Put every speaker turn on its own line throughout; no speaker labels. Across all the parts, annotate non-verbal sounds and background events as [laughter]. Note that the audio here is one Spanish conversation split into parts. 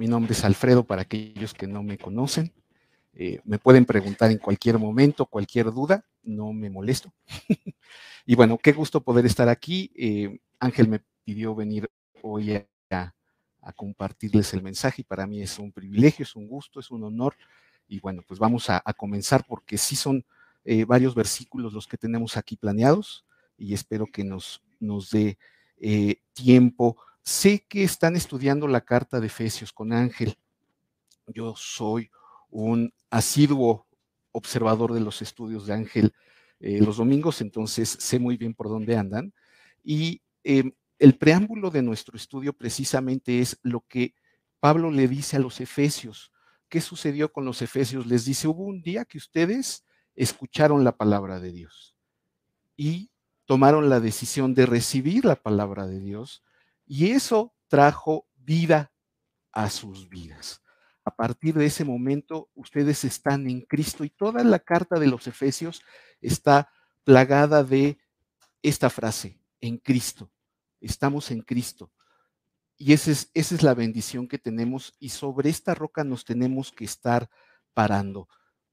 Mi nombre es Alfredo para aquellos que no me conocen. Eh, me pueden preguntar en cualquier momento, cualquier duda, no me molesto. [laughs] y bueno, qué gusto poder estar aquí. Eh, Ángel me pidió venir hoy a, compartirles el mensaje y para mí es un privilegio, es un gusto, es un honor. Y bueno, pues vamos a, comenzar porque sí son eh, varios versículos los que tenemos aquí planeados y espero que nos, nos dé tiempo. Sé que están estudiando la carta de Efesios con Ángel. Yo soy un asiduo observador de los estudios de Ángel eh, los domingos, entonces sé muy bien por dónde andan. Y em, el preámbulo de nuestro estudio precisamente es lo que Pablo le dice a los efesios. ¿Qué sucedió con los efesios? Les dice, hubo un día que ustedes escucharon la palabra de Dios y tomaron la decisión de recibir la palabra de Dios y eso trajo vida a sus vidas a partir de ese momento ustedes están en Cristo y toda la carta de los Efesios está plagada de esta frase, en Cristo. Estamos en Cristo. Y esa es, esa es la bendición que tenemos y sobre esta roca nos tenemos que estar parando.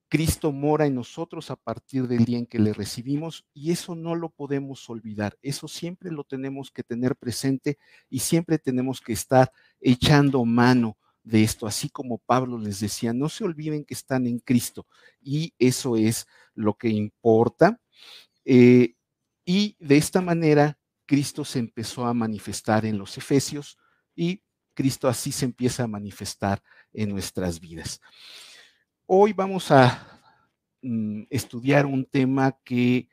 Cristo mora en nosotros a partir del día en que le recibimos y eso no lo podemos olvidar. Eso siempre lo tenemos que tener presente y siempre tenemos que estar echando mano de esto, así como Pablo les decía, no se olviden que están en Cristo y eso es lo que importa. Eh, y de esta manera, Cristo se empezó a manifestar en los Efesios y Cristo así se empieza a manifestar en nuestras vidas. Hoy vamos a mm, estudiar un tema que,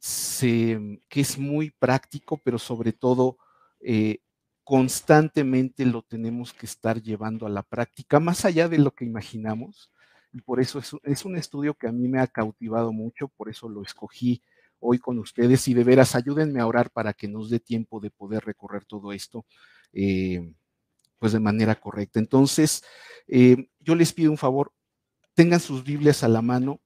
es muy práctico, pero sobre todo eh, constantemente lo tenemos que estar llevando a la práctica, más allá de lo que imaginamos. Y por eso es, un estudio que a mí me ha cautivado mucho, por eso lo escogí hoy con ustedes y de veras ayúdenme a orar para que nos dé tiempo de poder recorrer todo esto eh, pues de manera correcta. Entonces, eh, yo les pido un favor, tengan sus Biblias a la mano,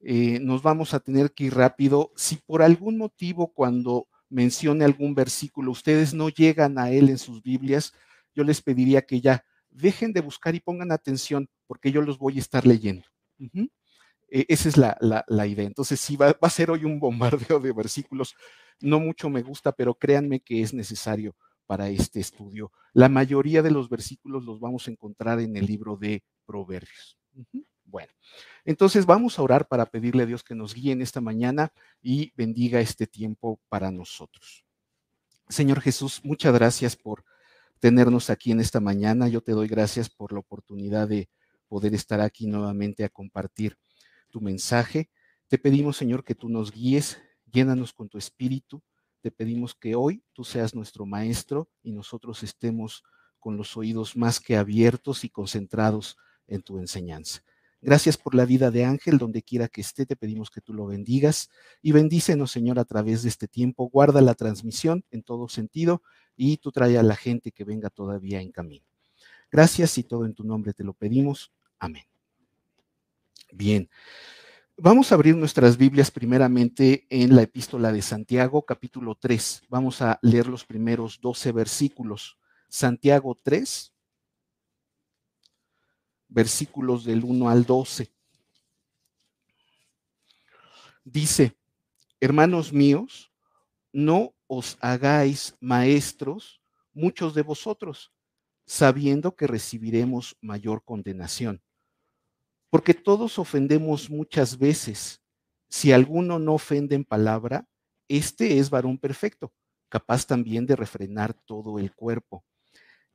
eh, nos vamos a tener que ir rápido. Si por algún motivo cuando mencione algún versículo, ustedes no llegan a él en sus Biblias, yo les pediría que ya dejen de buscar y pongan atención porque yo los voy a estar leyendo. E, esa es la, idea. Entonces, sí, va, a ser hoy un bombardeo de versículos. No mucho me gusta, pero créanme que es necesario para este estudio. La mayoría de los versículos los vamos a encontrar en el libro de Proverbios. Bueno, entonces vamos a orar para pedirle a Dios que nos guíe en esta mañana y bendiga este tiempo para nosotros. Señor Jesús, muchas gracias por tenernos aquí en esta mañana. Yo te doy gracias por la oportunidad de poder estar aquí nuevamente a compartir tu mensaje. Te pedimos, Señor, que tú nos guíes, llénanos con tu espíritu. Te pedimos que hoy tú seas nuestro maestro y nosotros estemos con los oídos más que abiertos y concentrados en tu enseñanza. Gracias por la vida de Ángel, donde quiera que esté, te pedimos que tú lo bendigas y bendícenos, Señor, a través de este tiempo. Guarda la transmisión en todo sentido y tú trae a la gente que venga todavía en camino. Gracias y todo en tu nombre te lo pedimos. Amén. Bien. Vamos a abrir nuestras Biblias primeramente en la epístola de Santiago, capítulo 3. Vamos a leer los primeros 12 versículos. Santiago 3, versículos del 1 al 12. Dice, hermanos míos, no os hagáis maestros muchos de vosotros, sabiendo que recibiremos mayor condenación. Porque todos ofendemos muchas veces. Si alguno no ofende en palabra, este es varón perfecto, capaz también de refrenar todo el cuerpo.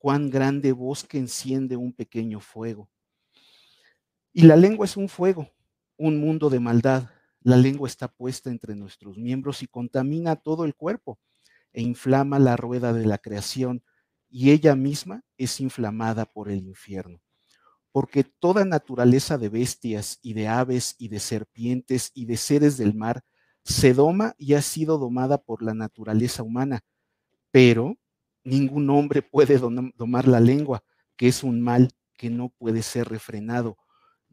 cuán grande bosque enciende un pequeño fuego. Y la lengua es un fuego, un mundo de maldad. La lengua está puesta entre nuestros miembros y contamina todo el cuerpo e inflama la rueda de la creación y ella misma es inflamada por el infierno. Porque toda naturaleza de bestias y de aves y de serpientes y de seres del mar se doma y ha sido domada por la naturaleza humana, pero ningún hombre puede domar la lengua, que es un mal que no puede ser refrenado,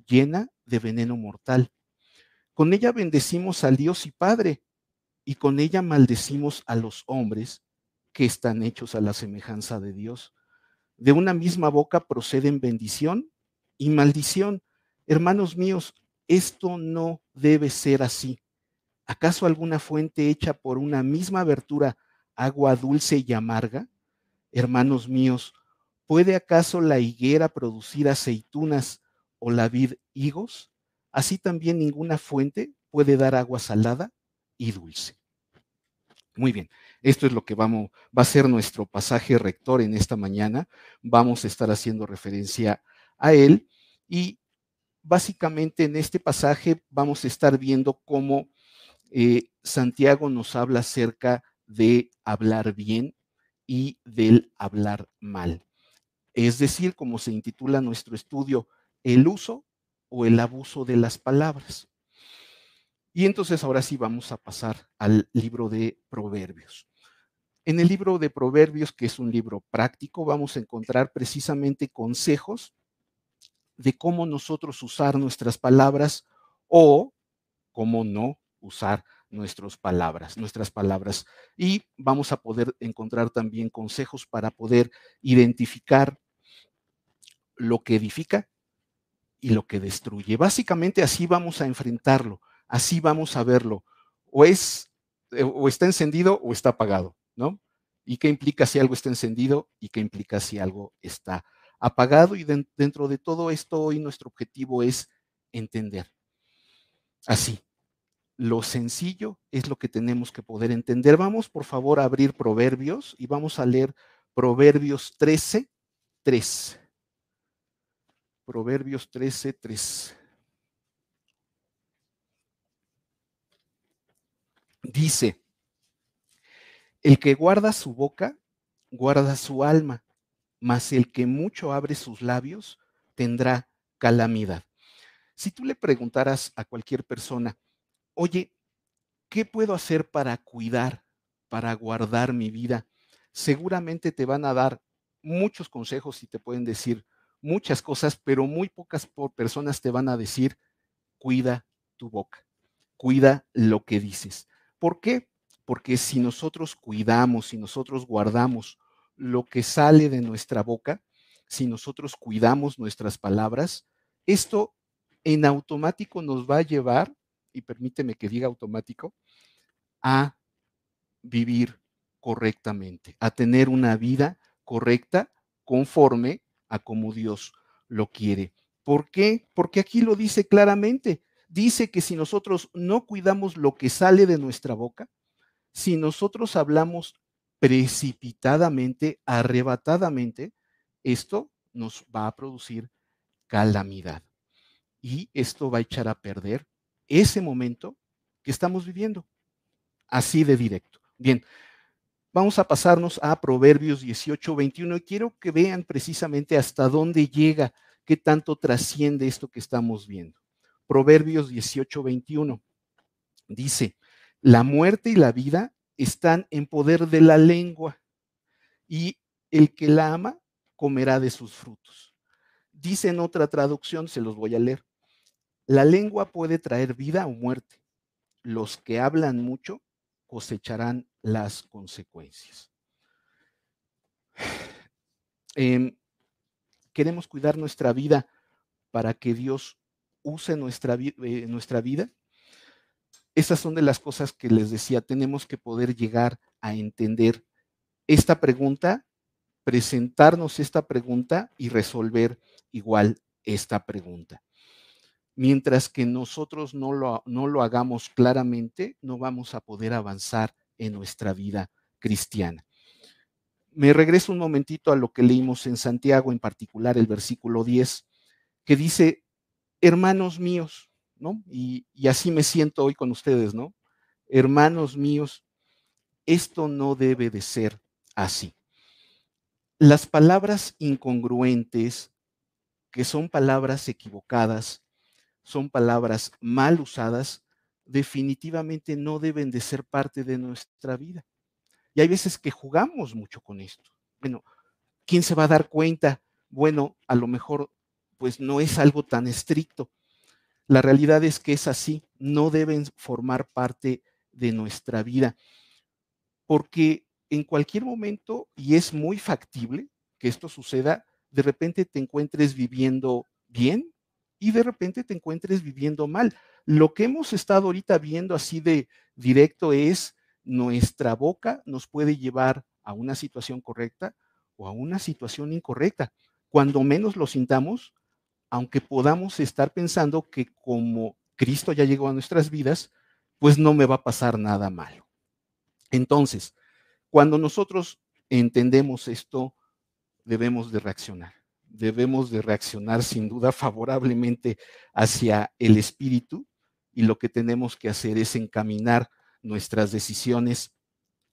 llena de veneno mortal. Con ella bendecimos al Dios y Padre, y con ella maldecimos a los hombres que están hechos a la semejanza de Dios. De una misma boca proceden bendición y maldición. Hermanos míos, esto no debe ser así. ¿Acaso alguna fuente hecha por una misma abertura, agua dulce y amarga? Hermanos míos, ¿puede acaso la higuera producir aceitunas o la vid higos? Así también ninguna fuente puede dar agua salada y dulce. Muy bien, esto es lo que vamos, va a ser nuestro pasaje rector en esta mañana. Vamos a estar haciendo referencia a él y básicamente en este pasaje vamos a estar viendo cómo eh, Santiago nos habla acerca de hablar bien y del hablar mal. Es decir, como se intitula nuestro estudio, el uso o el abuso de las palabras. Y entonces ahora sí vamos a pasar al libro de Proverbios. En el libro de Proverbios, que es un libro práctico, vamos a encontrar precisamente consejos de cómo nosotros usar nuestras palabras o cómo no usar nuestras palabras, nuestras palabras. Y vamos a poder encontrar también consejos para poder identificar lo que edifica y lo que destruye. Básicamente así vamos a enfrentarlo, así vamos a verlo. O es eh, o está encendido o está apagado, ¿no? ¿Y qué implica si algo está encendido y qué implica si algo está apagado? Y dentro de todo esto hoy nuestro objetivo es entender. Así, lo sencillo es lo que tenemos que poder entender. Vamos por favor a abrir Proverbios y vamos a leer Proverbios 13, 3. Proverbios 13, 3. Dice, el que guarda su boca, guarda su alma, mas el que mucho abre sus labios tendrá calamidad. Si tú le preguntaras a cualquier persona, oye, ¿qué puedo hacer para cuidar, para guardar mi vida? Seguramente te van a dar muchos consejos y te pueden decir muchas cosas, pero muy pocas personas te van a decir, cuida tu boca, cuida lo que dices. ¿Por qué? Porque si nosotros cuidamos, si nosotros guardamos lo que sale de nuestra boca, si nosotros cuidamos nuestras palabras, esto en automático nos va a llevar, y permíteme que diga automático, a vivir correctamente, a tener una vida correcta conforme a como Dios lo quiere. ¿Por qué? Porque aquí lo dice claramente. Dice que si nosotros no cuidamos lo que sale de nuestra boca, si nosotros hablamos precipitadamente, arrebatadamente, esto nos va a producir calamidad. Y esto va a echar a perder ese momento que estamos viviendo. Así de directo. Bien, vamos a pasarnos a Proverbios 18, 21 y quiero que vean precisamente hasta dónde llega, qué tanto trasciende esto que estamos viendo. Proverbios 18, 21 dice, la muerte y la vida están en poder de la lengua y el que la ama comerá de sus frutos. Dice en otra traducción, se los voy a leer, la lengua puede traer vida o muerte. Los que hablan mucho cosecharán las consecuencias. Em, queremos cuidar nuestra vida para que Dios use nuestra, eh, nuestra vida. Estas son de las cosas que les decía, tenemos que poder llegar a entender esta pregunta, presentarnos esta pregunta y resolver igual esta pregunta. Mientras que nosotros no lo, no lo hagamos claramente, no vamos a poder avanzar en nuestra vida cristiana. Me regreso un momentito a lo que leímos en Santiago, en particular el versículo 10, que dice, hermanos míos, ¿no? Y, y así me siento hoy con ustedes, ¿no? Hermanos míos, esto no debe de ser así. las palabras incongruentes, que son palabras equivocadas, son palabras mal usadas, definitivamente no deben de ser parte de nuestra vida. Y hay veces que jugamos mucho con esto. Bueno, ¿quién se va a dar cuenta? Bueno, a lo mejor pues no es algo tan estricto. La realidad es que es así, no deben formar parte de nuestra vida, porque en cualquier momento, y es muy factible que esto suceda, de repente te encuentres viviendo bien y de repente te encuentres viviendo mal. Lo que hemos estado ahorita viendo así de directo es nuestra boca nos puede llevar a una situación correcta o a una situación incorrecta. Cuando menos lo sintamos, aunque podamos estar pensando que como Cristo ya llegó a nuestras vidas, pues no me va a pasar nada malo. Entonces, cuando nosotros entendemos esto, debemos de reaccionar. Debemos de reaccionar sin duda favorablemente hacia el espíritu y lo que tenemos que hacer es encaminar nuestras decisiones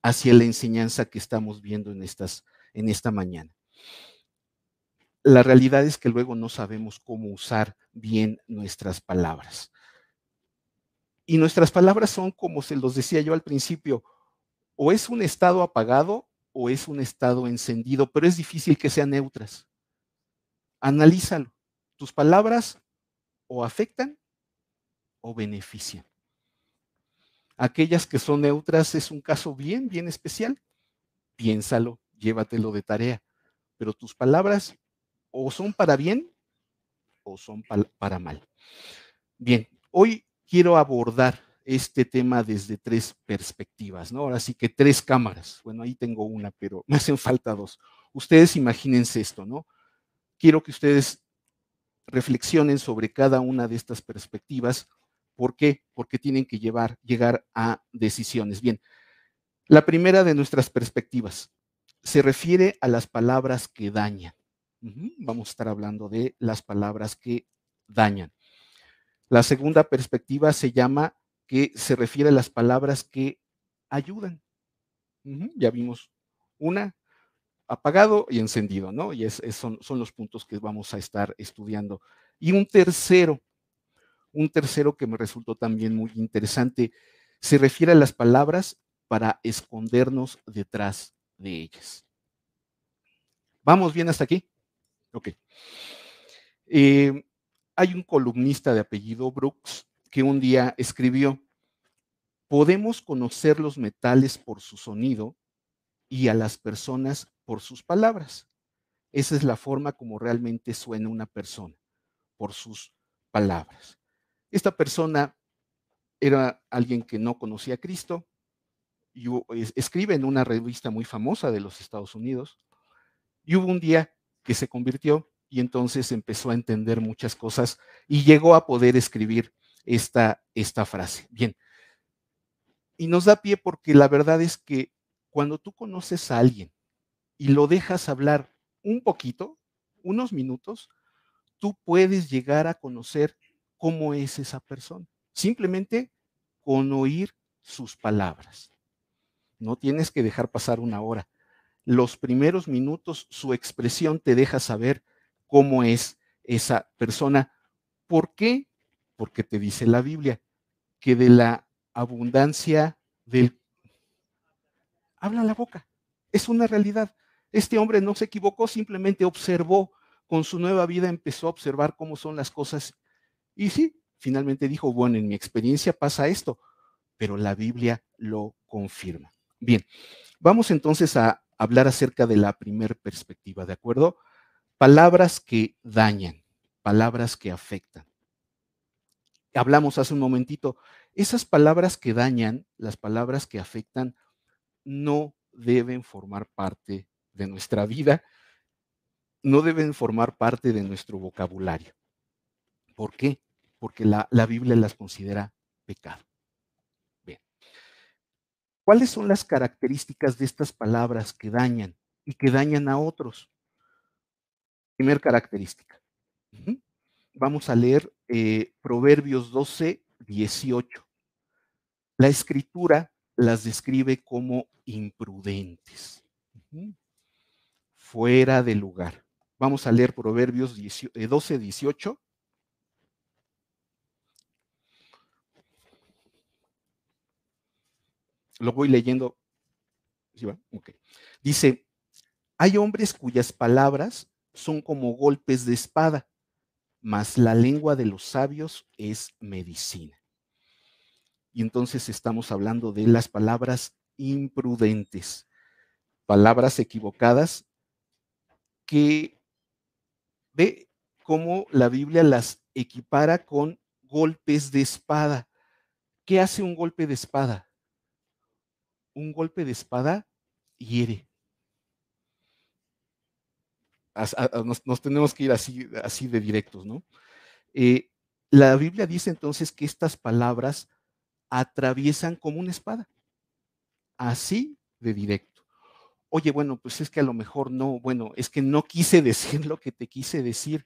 hacia la enseñanza que estamos viendo en, estas, en esta mañana. La realidad es que luego no sabemos cómo usar bien nuestras palabras. Y nuestras palabras son, como se los decía yo al principio, o es un estado apagado o es un estado encendido, pero es difícil que sean neutras. Analízalo. Tus palabras o afectan o benefician. Aquellas que son neutras es un caso bien, bien especial. Piénsalo, llévatelo de tarea. Pero tus palabras o son para bien o son para mal. Bien, hoy quiero abordar este tema desde tres perspectivas, ¿no? Ahora sí que tres cámaras. Bueno, ahí tengo una, pero [laughs] me hacen falta dos. Ustedes imagínense esto, ¿no? Quiero que ustedes reflexionen sobre cada una de estas perspectivas. ¿Por qué? Porque tienen que llevar, llegar a decisiones. Bien, la primera de nuestras perspectivas se refiere a las palabras que dañan. Vamos a estar hablando de las palabras que dañan. La segunda perspectiva se llama que se refiere a las palabras que ayudan. Ya vimos una, apagado y encendido, ¿no? Y son, son los puntos que vamos a estar estudiando. Y un tercero, un tercero que me resultó también muy interesante, se refiere a las palabras para escondernos detrás de ellas. ¿Vamos bien hasta aquí? Ok. Eh, hay un columnista de apellido Brooks que un día escribió, podemos conocer los metales por su sonido y a las personas por sus palabras. Esa es la forma como realmente suena una persona, por sus palabras. Esta persona era alguien que no conocía a Cristo, y escribe en una revista muy famosa de los Estados Unidos, y hubo un día que se convirtió y entonces empezó a entender muchas cosas y llegó a poder escribir esta, esta frase. Bien. Y nos da pie porque la verdad es que cuando tú conoces a alguien y lo dejas hablar un poquito, unos minutos, tú puedes llegar a conocer cómo es esa persona. Simplemente con oír sus palabras. No tienes que dejar pasar una hora. Los primeros minutos, su expresión te deja saber cómo es esa persona. ¿Por qué? porque te dice la Biblia que de la abundancia del... Habla la boca, es una realidad. Este hombre no se equivocó, simplemente observó, con su nueva vida empezó a observar cómo son las cosas. Y sí, finalmente dijo, bueno, en mi experiencia pasa esto, pero la Biblia lo confirma. Bien, vamos entonces a hablar acerca de la primer perspectiva, ¿de acuerdo? Palabras que dañan, palabras que afectan hablamos hace un momentito, esas palabras que dañan, las palabras que afectan, no deben formar parte de nuestra vida, no deben formar parte de nuestro vocabulario. ¿Por qué? Porque la, la Biblia las considera pecado. Bien. ¿Cuáles son las características de estas palabras que dañan y que dañan a otros? Primer característica vamos a leer eh, Proverbios 12, 18. La escritura las describe como imprudentes. Fuera de lugar. Vamos a leer Proverbios 12, 18. Eh, Lo voy leyendo. Dice, hay hombres cuyas palabras son como golpes de espada, mas la lengua de los sabios es medicina. Y entonces estamos hablando de las palabras imprudentes, palabras equivocadas que ve cómo la Biblia las equipara con golpes de espada. ¿Qué hace un golpe de espada? Un golpe de espada hiere. Nos, tenemos que ir así, así de directos, ¿no? Eh, la Biblia dice entonces que estas palabras atraviesan como una espada, así de directo. Oye, bueno, pues es que a lo mejor no, bueno, es que no quise [laughs] decir lo que te quise decir.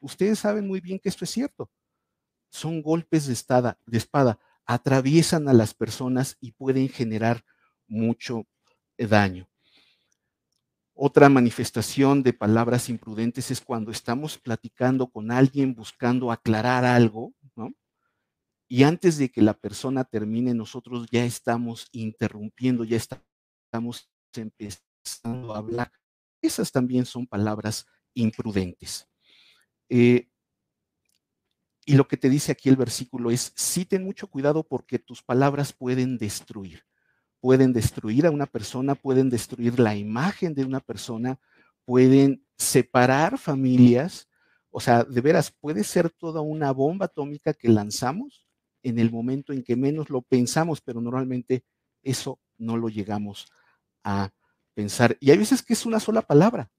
Ustedes saben muy bien que esto es cierto. Son golpes de, espada, de espada, atraviesan a las personas y pueden generar mucho daño. Otra manifestación de palabras imprudentes es cuando estamos platicando con alguien buscando aclarar algo, ¿no? Y antes de que la persona termine, nosotros ya estamos interrumpiendo, ya estamos empezando a hablar. Esas también son palabras imprudentes. Eh, y lo que te dice aquí el versículo es, sí ten mucho cuidado porque tus palabras pueden destruir pueden destruir a una persona, pueden destruir la imagen de una persona, pueden separar familias. O sea, de veras, puede ser toda una bomba atómica que lanzamos en el momento en que menos lo pensamos, pero normalmente eso no lo llegamos a pensar. Y hay veces que es una sola palabra.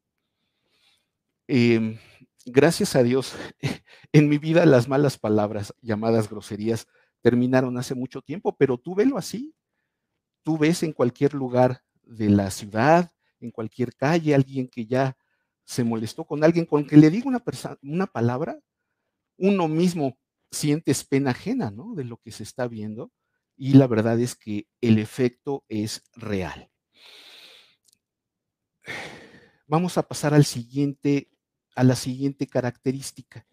Em, gracias a Dios, [laughs] en mi vida las malas palabras llamadas groserías terminaron hace mucho tiempo, pero tú velo así, tú ves en cualquier lugar de la ciudad, en cualquier calle, alguien que ya se molestó con alguien, con que le diga una, una palabra, uno mismo sientes pena ajena, ¿no? De lo que se está viendo y la verdad es que el efecto es real. Vamos a pasar al siguiente, a la siguiente característica.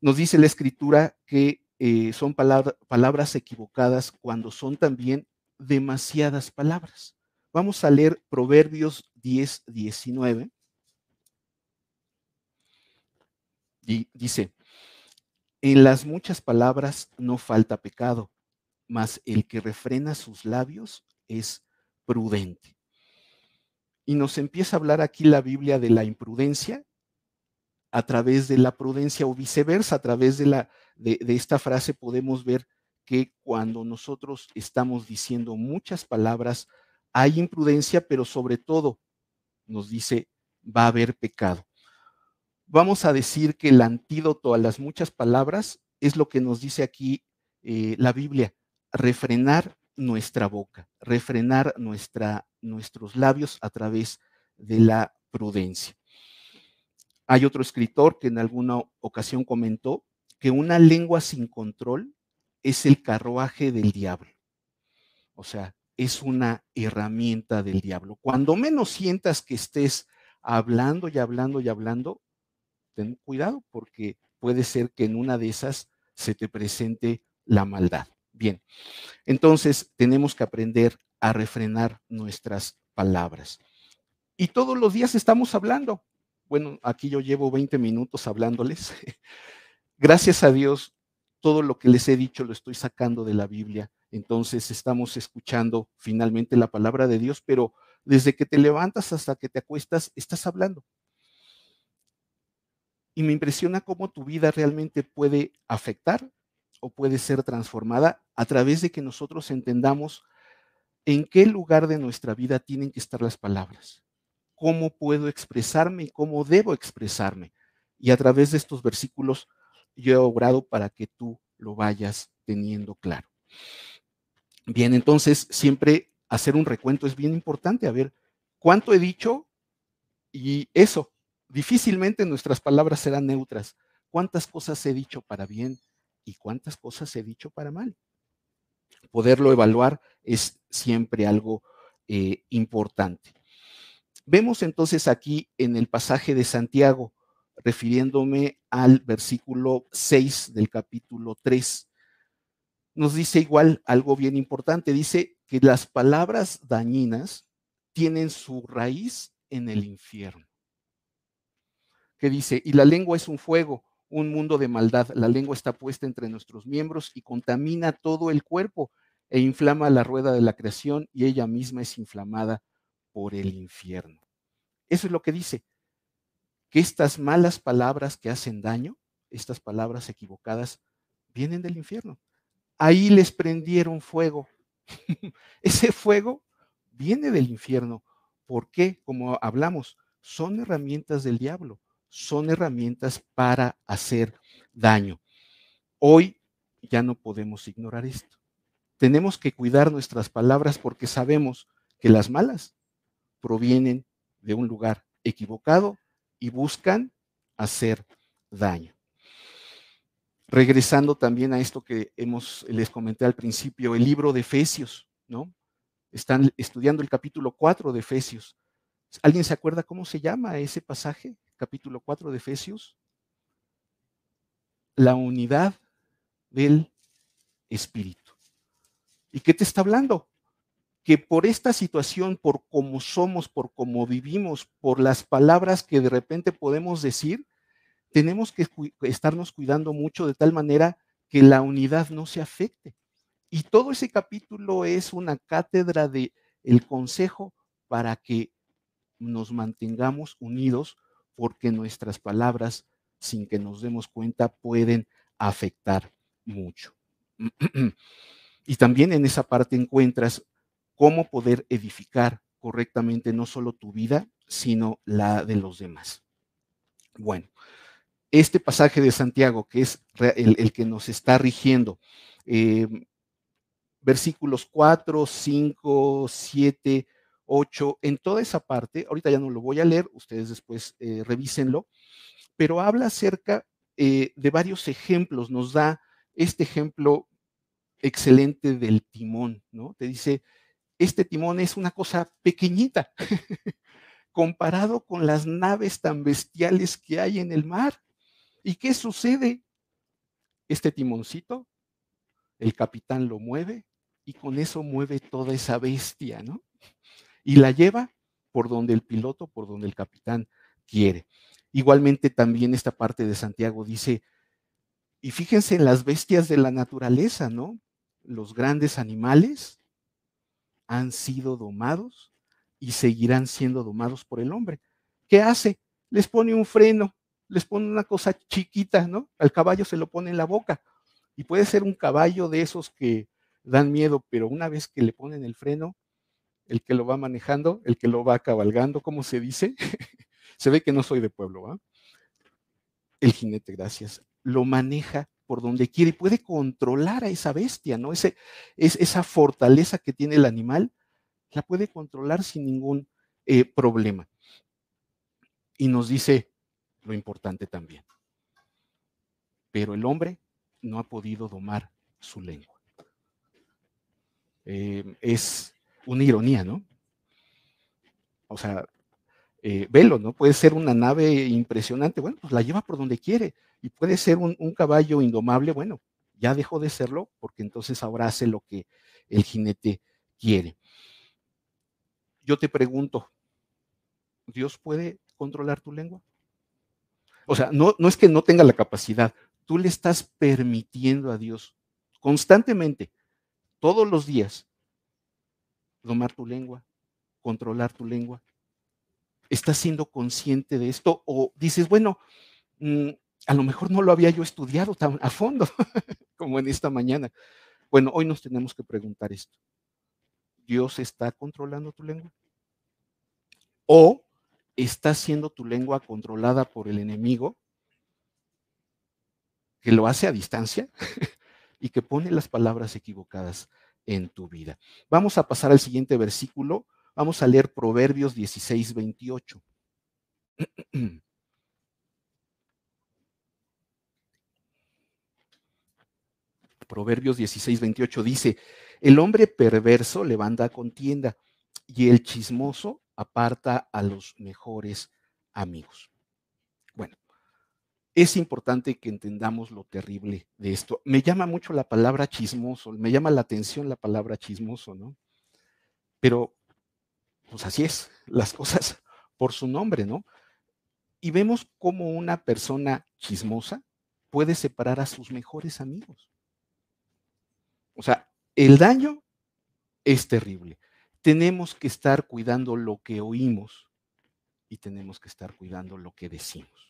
Nos dice la escritura que eh, son palabras equivocadas cuando son también demasiadas palabras. Vamos a leer Proverbios 10, 19. Y dice, en las muchas palabras no falta pecado, mas el que refrena sus labios es prudente. Y nos empieza a hablar aquí la Biblia de la imprudencia a través de la prudencia o viceversa, a través de, la, de, esta frase podemos ver que cuando nosotros estamos diciendo muchas palabras, hay imprudencia, pero sobre todo nos dice, va a haber pecado. Vamos a decir que el antídoto a las muchas palabras es lo que nos dice aquí eh, la Biblia, refrenar nuestra boca, refrenar nuestra, nuestros labios a través de la prudencia. Hay otro escritor que en alguna ocasión comentó que una lengua sin control es el carruaje del diablo. O sea, es una herramienta del diablo. Cuando menos sientas que estés hablando y hablando y hablando, ten cuidado porque puede ser que en una de esas se te presente la maldad. Bien, entonces tenemos que aprender a refrenar nuestras palabras. Y todos los días estamos hablando bueno, aquí yo llevo 20 minutos hablándoles. [laughs] Gracias a Dios, todo lo que les he dicho lo estoy sacando de la Biblia. Entonces estamos escuchando finalmente la palabra de Dios, pero desde que te levantas hasta que te acuestas, estás hablando. Y me impresiona cómo tu vida realmente puede afectar o puede ser transformada a través de que nosotros entendamos en qué lugar de nuestra vida tienen que estar las palabras cómo puedo expresarme y cómo debo expresarme. Y a través de estos versículos yo he obrado para que tú lo vayas teniendo claro. Bien, entonces siempre hacer un recuento es bien importante. A ver, ¿cuánto he dicho? Y eso, difícilmente nuestras palabras serán neutras. ¿Cuántas cosas he dicho para bien y cuántas cosas he dicho para mal? Poderlo evaluar es siempre algo eh, importante. Vemos entonces aquí en el pasaje de Santiago, refiriéndome al versículo 6 del capítulo 3, nos dice igual algo bien importante. Dice que las palabras dañinas tienen su raíz en el infierno. Que dice, y la lengua es un fuego, un mundo de maldad. La lengua está puesta entre nuestros miembros y contamina todo el cuerpo e inflama la rueda de la creación y ella misma es inflamada por el infierno. Eso es lo que dice, que estas malas palabras que hacen daño, estas palabras equivocadas, vienen del infierno. Ahí les prendieron fuego. [laughs] Ese fuego viene del infierno. ¿Por qué? Como hablamos, son herramientas del diablo, son herramientas para hacer daño. Hoy ya no podemos ignorar esto. Tenemos que cuidar nuestras palabras porque sabemos que las malas provienen de un lugar equivocado y buscan hacer daño. Regresando también a esto que hemos, les comenté al principio, el libro de Efesios, ¿no? Están estudiando el capítulo 4 de Efesios. ¿Alguien se acuerda cómo se llama ese pasaje? Capítulo 4 de Efesios. La unidad del Espíritu. ¿Y qué te está hablando? que por esta situación, por cómo somos, por cómo vivimos, por las palabras que de repente podemos decir, tenemos que estarnos cuidando mucho de tal manera que la unidad no se afecte. Y todo ese capítulo es una cátedra de consejo para que nos mantengamos unidos porque nuestras palabras, sin que nos demos cuenta, pueden afectar mucho. [clears throat] y también en esa parte encuentras cómo poder edificar correctamente no solo tu vida, sino la de los demás. Bueno, este pasaje de Santiago, que es el, que nos está rigiendo, em, versículos 4, 5, 7, 8, en toda esa parte, ahorita ya no lo voy a leer, ustedes después eh, revísenlo, pero habla acerca eh, de varios ejemplos, nos da este ejemplo excelente del timón, ¿no? Te dice, este timón es una cosa pequeñita [laughs] comparado con las naves tan bestiales que hay en el mar. ¿Y qué sucede? Este timoncito, el capitán lo mueve y con eso mueve toda esa bestia, ¿no? Y la lleva por donde el piloto, por donde el capitán quiere. Igualmente también esta parte de Santiago dice, y fíjense en las bestias de la naturaleza, ¿no? Los grandes animales, han sido domados y seguirán siendo domados por el hombre. ¿Qué hace? Les pone un freno, les pone una cosa chiquita, ¿no? Al caballo se lo pone en la boca. Y puede ser un caballo de esos que dan miedo, pero una vez que le ponen el freno, el que lo va manejando, el que lo va cabalgando, ¿cómo se dice? [laughs] se ve que no soy de pueblo, ¿va? El jinete, gracias, lo maneja por donde quiere y puede controlar a esa bestia, ¿no? Es, esa fortaleza que tiene el animal, la puede controlar sin ningún eh, problema. Y nos dice lo importante también. Pero el hombre no ha podido domar su lengua. Eh, es una ironía, ¿no? O sea, eh, velo, ¿no? Puede ser una nave impresionante, bueno, pues la lleva por donde quiere, y puede ser un, caballo indomable, bueno, ya dejó de serlo porque entonces ahora hace lo que el jinete quiere. Yo te pregunto, ¿Dios puede controlar tu lengua? O sea, no, no es que no tenga la capacidad, tú le estás permitiendo a Dios constantemente, todos los días, domar tu lengua, controlar tu lengua. ¿Estás siendo consciente de esto? O dices, bueno, mm, a lo mejor no lo había yo estudiado tan a fondo [laughs] como en esta mañana. Bueno, hoy nos tenemos que preguntar esto. ¿Dios está controlando tu lengua? ¿O está siendo tu lengua controlada por el enemigo que lo hace a distancia [laughs] y que pone las palabras equivocadas en tu vida? Vamos a pasar al siguiente versículo. Vamos a leer Proverbios 16, 28. [clears throat] Proverbios 16, 28 dice, el hombre perverso levanta contienda y el chismoso aparta a los mejores amigos. Es importante que entendamos lo terrible de esto. Me llama mucho la palabra chismoso, me llama la atención la palabra chismoso, ¿no? Pero, pues así es, las cosas por su nombre, ¿no? Y vemos cómo una persona chismosa puede separar a sus mejores amigos. O sea, el daño es terrible. Tenemos que estar cuidando lo que oímos y tenemos que estar cuidando lo que decimos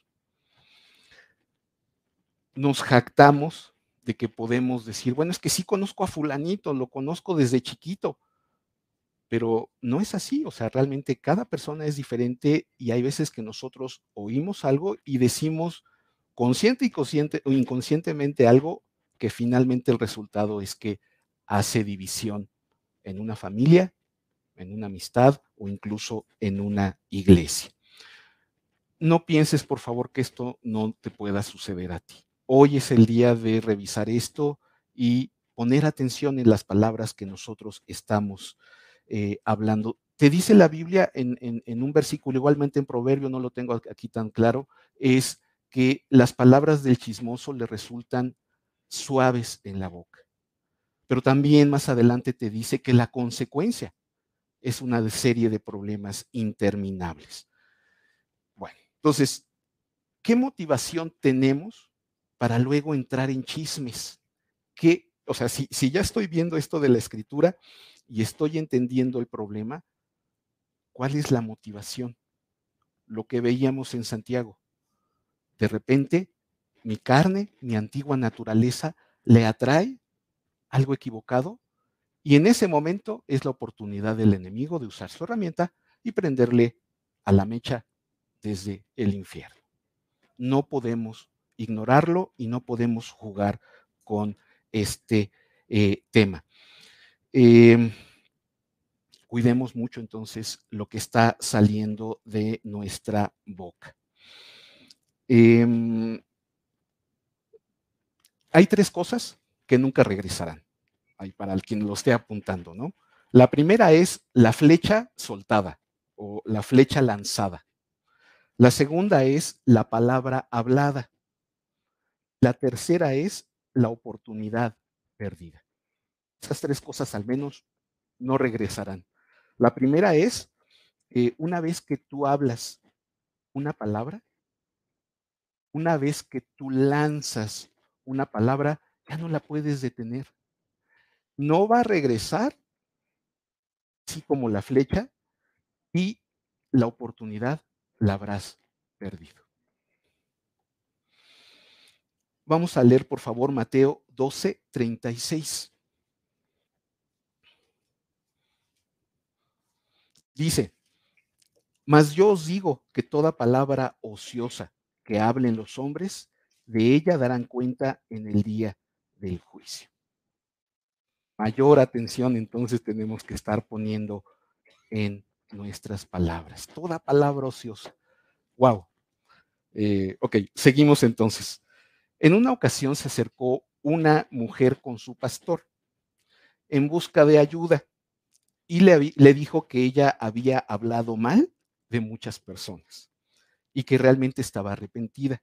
nos jactamos de que podemos decir, bueno, es que sí conozco a fulanito, lo conozco desde chiquito, pero no es así, o sea, realmente cada persona es diferente y hay veces que nosotros oímos algo y decimos consciente y consciente, o inconscientemente algo que finalmente el resultado es que hace división en una familia, en una amistad o incluso en una iglesia. No pienses, por favor, que esto no te pueda suceder a ti. Hoy es el día de revisar esto y poner atención en las palabras que nosotros estamos eh, hablando. Te dice la Biblia en, en, un versículo, igualmente en Proverbio, no lo tengo aquí tan claro, es que las palabras del chismoso le resultan suaves en la boca. Pero también más adelante te dice que la consecuencia es una serie de problemas interminables. Bueno, entonces, ¿qué motivación tenemos para luego entrar en chismes. Que, o sea, si, si ya estoy viendo esto de la escritura y estoy entendiendo el problema, ¿cuál es la motivación? Lo que veíamos en Santiago. De repente, mi carne, mi antigua naturaleza, le atrae algo equivocado y en ese momento es la oportunidad del enemigo de usar su herramienta y prenderle a la mecha desde el infierno. No podemos ignorarlo y no podemos jugar con este eh, tema. Em, cuidemos mucho entonces lo que está saliendo de nuestra boca. Em, hay tres cosas que nunca regresarán, ahí para quien lo esté apuntando, ¿no? La primera es la flecha soltada o la flecha lanzada. La segunda es la palabra hablada. La tercera es la oportunidad perdida. Esas tres cosas al menos no regresarán. La primera es, eh, una vez que tú hablas una palabra, una vez que tú lanzas una palabra, ya no la puedes detener. No va a regresar, así como la flecha, y la oportunidad la habrás perdido. Vamos a leer, por favor, Mateo 12, 36. Dice, mas yo os digo que toda palabra ociosa que hablen los hombres, de ella darán cuenta en el día del juicio. Mayor atención entonces tenemos que estar poniendo en nuestras palabras. Toda palabra ociosa. Wow. Eh, ok, seguimos entonces. En una ocasión se acercó una mujer con su pastor en busca de ayuda y le, le, dijo que ella había hablado mal de muchas personas y que realmente estaba arrepentida.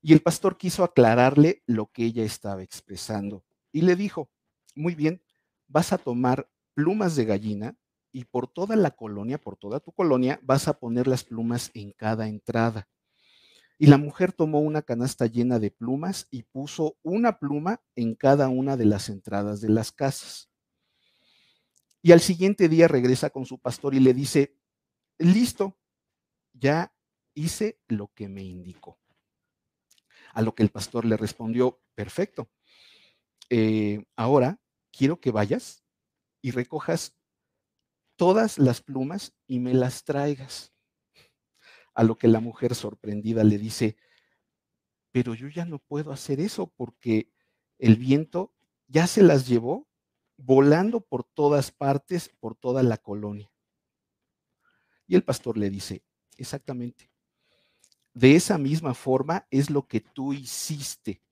Y el pastor quiso aclararle lo que ella estaba expresando y le dijo, muy bien, vas a tomar plumas de gallina y por toda la colonia, por toda tu colonia, vas a poner las plumas en cada entrada. Y la mujer tomó una canasta llena de plumas y puso una pluma en cada una de las entradas de las casas. Y al siguiente día regresa con su pastor y le dice, listo, ya hice lo que me indicó. A lo que el pastor le respondió, perfecto. Eh, ahora quiero que vayas y recojas todas las plumas y me las traigas. A lo que la mujer sorprendida le dice, pero yo ya no puedo hacer eso porque el viento ya se las llevó volando por todas partes, por toda la colonia. Y el pastor le dice, exactamente, de esa misma forma es lo que tú hiciste.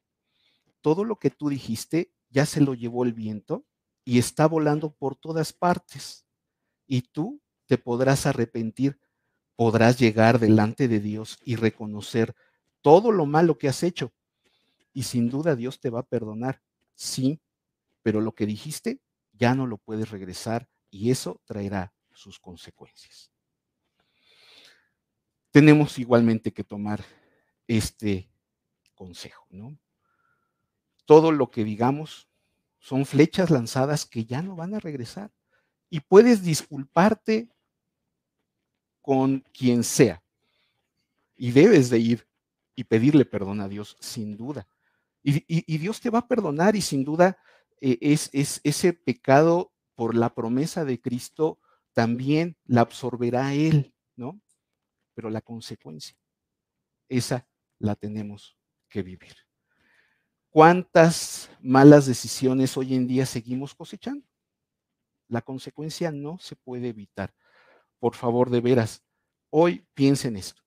Todo lo que tú dijiste ya se lo llevó el viento y está volando por todas partes. Y tú te podrás arrepentir, podrás llegar delante de Dios y reconocer todo lo malo que has hecho. Y sin duda Dios te va a perdonar, sí, pero lo que dijiste ya no lo puedes regresar y eso traerá sus consecuencias. Tenemos igualmente que tomar este consejo, ¿no? Todo lo que digamos son flechas lanzadas que ya no van a regresar. Y puedes disculparte con quien sea. Y debes de ir y pedirle perdón a Dios, sin duda. Y, Dios te va a perdonar y sin duda eh, es, es ese pecado por la promesa de Cristo también la absorberá Él, ¿no? Pero la consecuencia, esa la tenemos que vivir. ¿Cuántas malas decisiones hoy en día seguimos cosechando? La consecuencia no se puede evitar. Por favor, de veras, hoy piensen esto.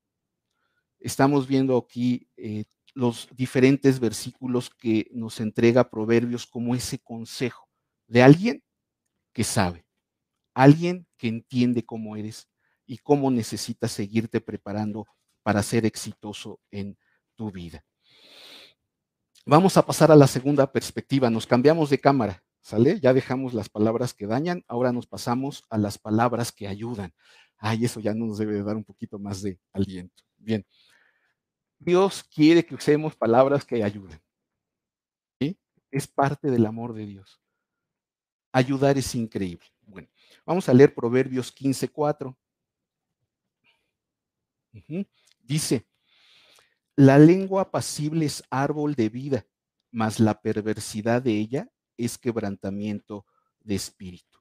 Estamos viendo aquí eh, los diferentes versículos que nos entrega Proverbios como ese consejo de alguien que sabe, alguien que entiende cómo eres y cómo necesitas seguirte preparando para ser exitoso en tu vida. Vamos a pasar a la segunda perspectiva. Nos cambiamos de cámara, ¿sale? Ya dejamos las palabras que dañan, ahora nos pasamos a las palabras que ayudan. Ay, eso ya nos debe dar un poquito más de aliento. Bien. Dios quiere que usemos palabras que ayuden. ¿sí? Es parte del amor de Dios. Ayudar es increíble. Bueno, vamos a leer Proverbios 15, 4. Dice, la lengua apacible es árbol de vida, mas la perversidad de ella es quebrantamiento de espíritu.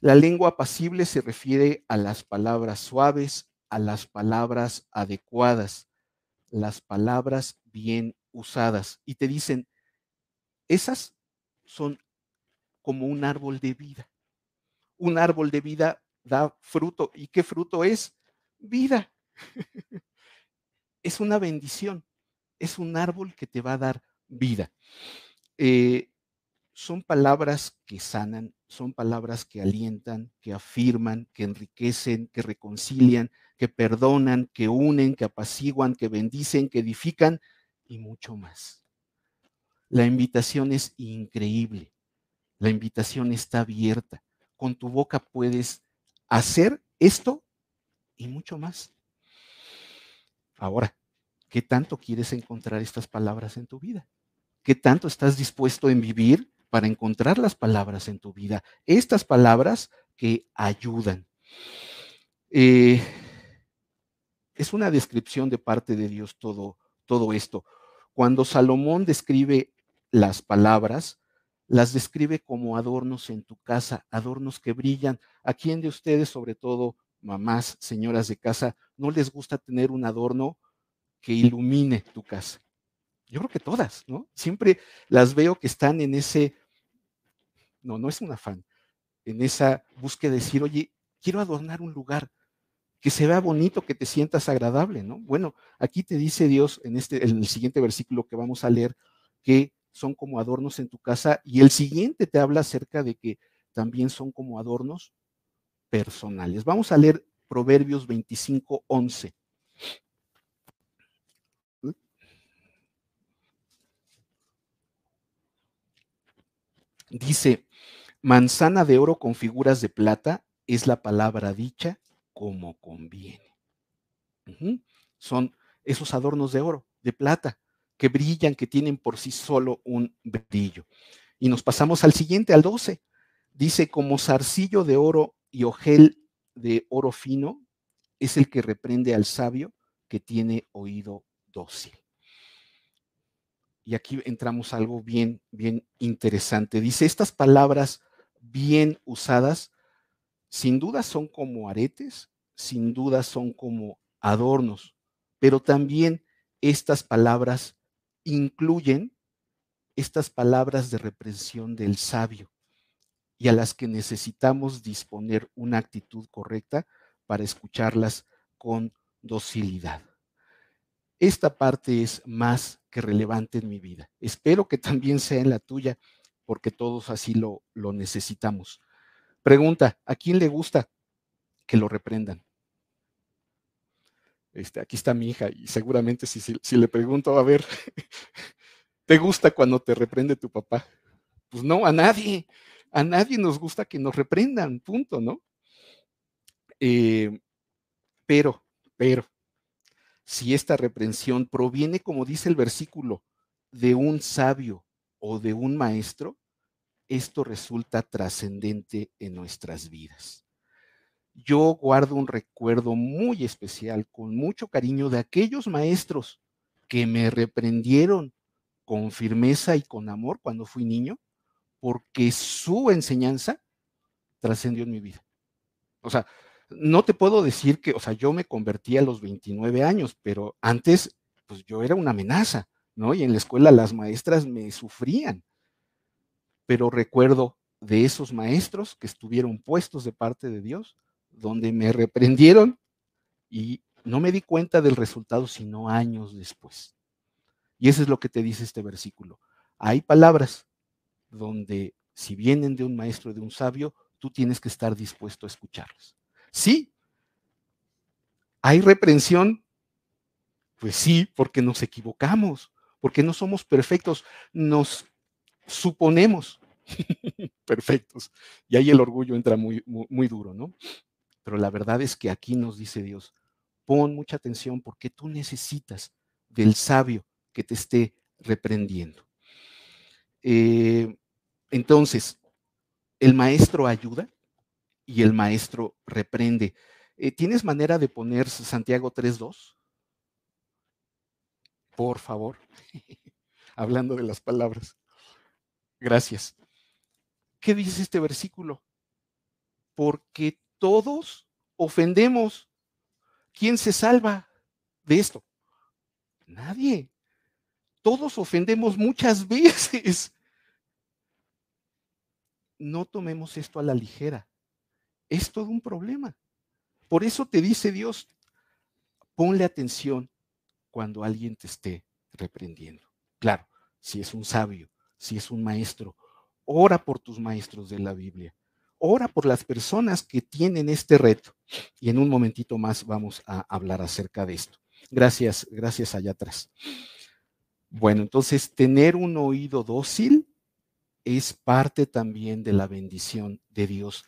La lengua apacible se refiere a las palabras suaves, a las palabras adecuadas, las palabras bien usadas. Y te dicen, esas son como un árbol de vida. Un árbol de vida da fruto. ¿Y qué fruto es? Vida. [laughs] es una bendición, es un árbol que te va a dar vida. Eh, son palabras que sanan, son palabras que alientan, que afirman, que enriquecen, que reconcilian, que perdonan, que unen, que apaciguan, que bendicen, que edifican y mucho más. La invitación es increíble. La invitación está abierta. Con tu boca puedes hacer esto y mucho más. Ahora, ¿qué tanto quieres encontrar estas palabras en tu vida? ¿Qué tanto estás dispuesto en vivir para encontrar las palabras en tu vida? Estas palabras que ayudan. Eh, es una descripción de parte de Dios todo, todo esto. Cuando Salomón describe las palabras, las describe como adornos en tu casa, adornos que brillan. ¿A quién de ustedes, sobre todo mamás, señoras de casa, no les gusta tener un adorno que ilumine tu casa? Yo creo que todas, ¿no? Siempre las veo que están en ese, no, no es un afán, en esa búsqueda de decir, oye, quiero adornar un lugar que se vea bonito, que te sientas agradable, ¿no? Bueno, aquí te dice Dios en este, en el siguiente versículo que vamos a leer, que son como adornos en tu casa, y el siguiente te habla acerca de que también son como adornos personales. Vamos a leer Proverbios 25, 11. Dice, manzana de oro con figuras de plata es la palabra dicha como conviene. Son esos adornos de oro, de plata, que brillan, que tienen por sí solo un brillo. Y nos pasamos al siguiente, al 12. Dice, como zarcillo de oro y ojel de oro fino es el que reprende al sabio que tiene oído dócil. Y aquí entramos a algo bien, bien interesante. Dice, estas palabras bien usadas, sin duda son como aretes, sin duda son como adornos, pero también estas palabras incluyen estas palabras de reprensión del sabio y a las que necesitamos disponer una actitud correcta para escucharlas con docilidad. Esta parte es más que relevante en mi vida. Espero que también sea en la tuya, porque todos así lo, lo necesitamos. Pregunta, ¿a quién le gusta que lo reprendan. Este, aquí está mi hija y seguramente si, si le pregunto, a ver, [laughs] ¿te gusta cuando te reprende tu papá? Pues no, a nadie. A nadie nos gusta que nos reprendan, punto, ¿no? Eh, pero, pero, si esta reprensión proviene, como dice el versículo, de un sabio o de un maestro, esto resulta trascendente en nuestras vidas. Yo guardo un recuerdo muy especial, con mucho cariño, de aquellos maestros que me reprendieron con firmeza y con amor cuando fui niño porque su enseñanza trascendió en mi vida. O sea, no te puedo decir que, o sea, yo me convertí a los 29 años, pero antes, pues yo era una amenaza, ¿no? Y en la escuela las maestras me sufrían. Pero recuerdo de esos maestros que estuvieron puestos de parte de Dios, donde me reprendieron y no me di cuenta del resultado sino años después. Y eso es lo que te dice este versículo. Hay palabras donde si vienen de un maestro, de un sabio, tú tienes que estar dispuesto a escucharlos. Sí, hay reprensión, pues sí, porque nos equivocamos, porque no somos perfectos, nos suponemos [laughs] perfectos. Y ahí el orgullo entra muy, muy, duro, ¿no? Pero la verdad es que aquí nos dice Dios, pon mucha atención porque tú necesitas del sabio que te esté reprendiendo. Eh, entonces, el maestro ayuda y el maestro reprende. Eh, ¿Tienes manera de poner Santiago 3.2? Por favor, [laughs] hablando de las palabras. Gracias. ¿Qué dice este versículo? Porque todos ofendemos. ¿Quién se salva de esto? Nadie. Todos ofendemos muchas [laughs] veces no tomemos esto a la ligera. Es todo un problema. Por eso te dice Dios, ponle atención cuando alguien te esté reprendiendo. Claro, si es un sabio, si es un maestro, ora por tus maestros de la Biblia. Ora por las personas que tienen este reto. Y en un momentito más vamos a hablar acerca de esto. Gracias, gracias allá atrás. Bueno, entonces tener un oído dócil es parte también de la bendición de Dios.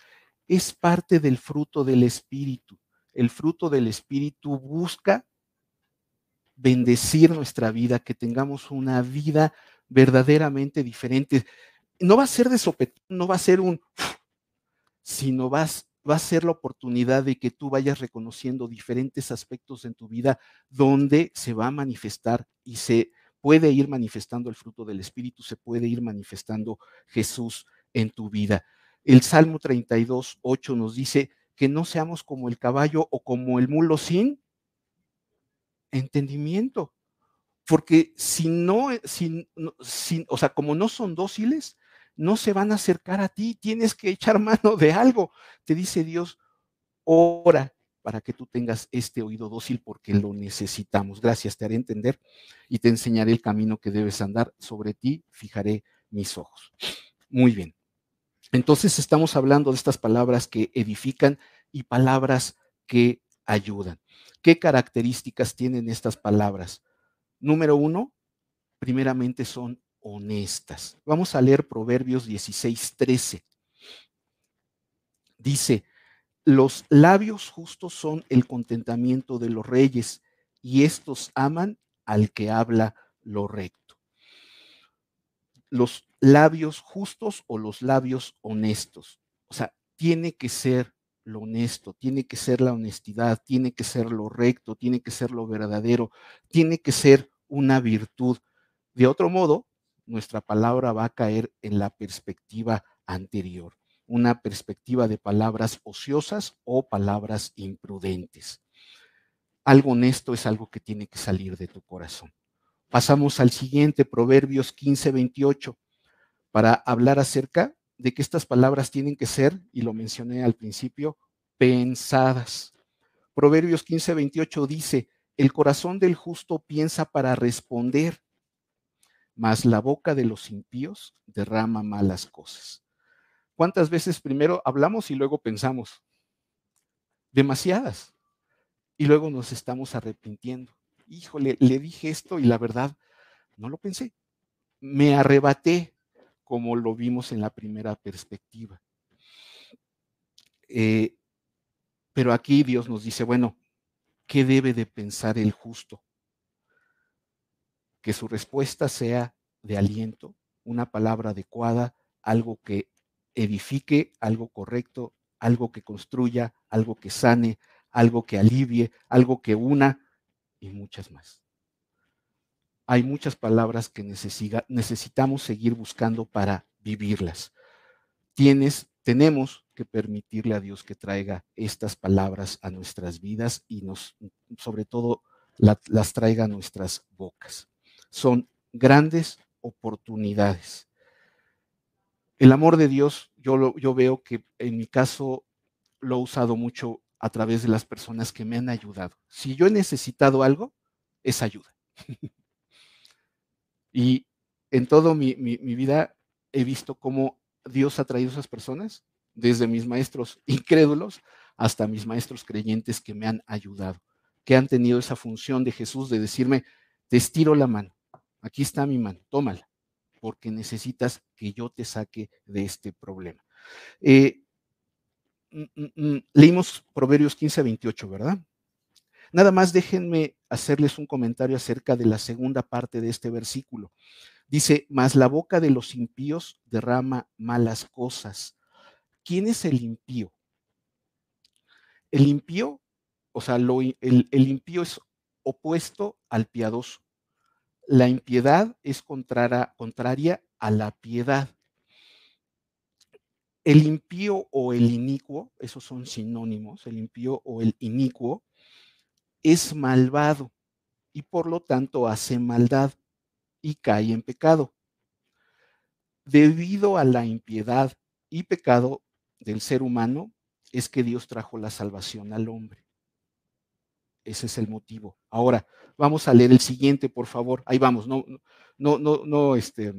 Es parte del fruto del Espíritu. El fruto del Espíritu busca bendecir nuestra vida, que tengamos una vida verdaderamente diferente. No va a ser de sopetón, no va a ser un, sino vas, va a ser la oportunidad de que tú vayas reconociendo diferentes aspectos en tu vida donde se va a manifestar y se puede ir manifestando el fruto del Espíritu, se puede ir manifestando Jesús en tu vida. El Salmo 32, 8 nos dice que no seamos como el caballo o como el mulo sin entendimiento. Porque si no, si, o sea, como no son dóciles, no se van a acercar a ti, tienes que echar [laughs] mano de algo. Te dice Dios, ora para que tú tengas este oído dócil porque lo necesitamos. Gracias, te haré entender y te enseñaré el camino que debes andar. Sobre ti fijaré mis ojos. Muy bien. Entonces estamos hablando de estas palabras que edifican y palabras que ayudan. ¿Qué características tienen estas palabras? Número uno, primeramente son honestas. Vamos a leer Proverbios 16, 13. Dice, los labios justos son el contentamiento de los reyes, y estos aman al que habla lo recto. Los labios justos o los labios honestos. O sea, tiene que ser lo honesto, tiene que ser la honestidad, tiene que ser lo recto, tiene que ser lo verdadero, tiene que ser una virtud. De otro modo, nuestra palabra va a caer en la perspectiva anterior una perspectiva de palabras ociosas o palabras imprudentes. Algo honesto es algo que tiene que salir de tu corazón. Pasamos al siguiente, Proverbios 15, 28, para hablar acerca de que estas palabras tienen que ser, y lo mencioné al principio, pensadas. Proverbios 15, 28 dice, el corazón del justo piensa para responder, mas la boca de los impíos derrama malas cosas. ¿Cuántas veces primero hablamos y luego pensamos? demasiadas. Y luego nos estamos arrepintiendo. Híjole, le dije esto y la verdad, no lo pensé. Me arrebaté, como lo vimos en la primera perspectiva. Eh, pero aquí Dios nos dice, bueno, ¿qué debe de pensar el justo? Que su respuesta sea de aliento, una palabra adecuada, algo que edifique, algo correcto, algo que construya, algo que sane, algo que alivie, algo que una y muchas más. Hay muchas palabras que necesitamos seguir buscando para vivirlas. Tenemos que permitirle a Dios que traiga estas palabras a nuestras vidas y nos, sobre todo, las traiga a nuestras bocas. Son grandes oportunidades. El amor de Dios, yo, yo veo que en mi caso lo he usado mucho a través de las personas que me han ayudado. Si yo he necesitado algo, es ayuda. [laughs] y en toda mi, vida he visto cómo Dios ha traído a esas personas, desde mis maestros incrédulos hasta mis maestros creyentes que me han ayudado, que han tenido esa función de Jesús de decirme, te estiro la mano, aquí está mi mano, tómala, porque necesitas que yo te saque de este problema. Eh, mm, mm, mm, leímos Proverbios 15 a 28, ¿verdad? Nada más déjenme hacerles un comentario acerca de la segunda parte de este versículo. Dice, mas la boca de los impíos derrama malas cosas. ¿Quién es el impío? El impío, o sea, el, el impío es opuesto al piadoso la impiedad es contraria, a la piedad. El impío o el inicuo, esos son sinónimos, el impío o el inicuo, es malvado y por lo tanto hace maldad y cae en pecado. Debido a la impiedad y pecado del ser humano, es que Dios trajo la salvación al hombre. Ese es el motivo. Ahora, vamos a leer el siguiente, por favor. Ahí vamos, no, no, no, no, este,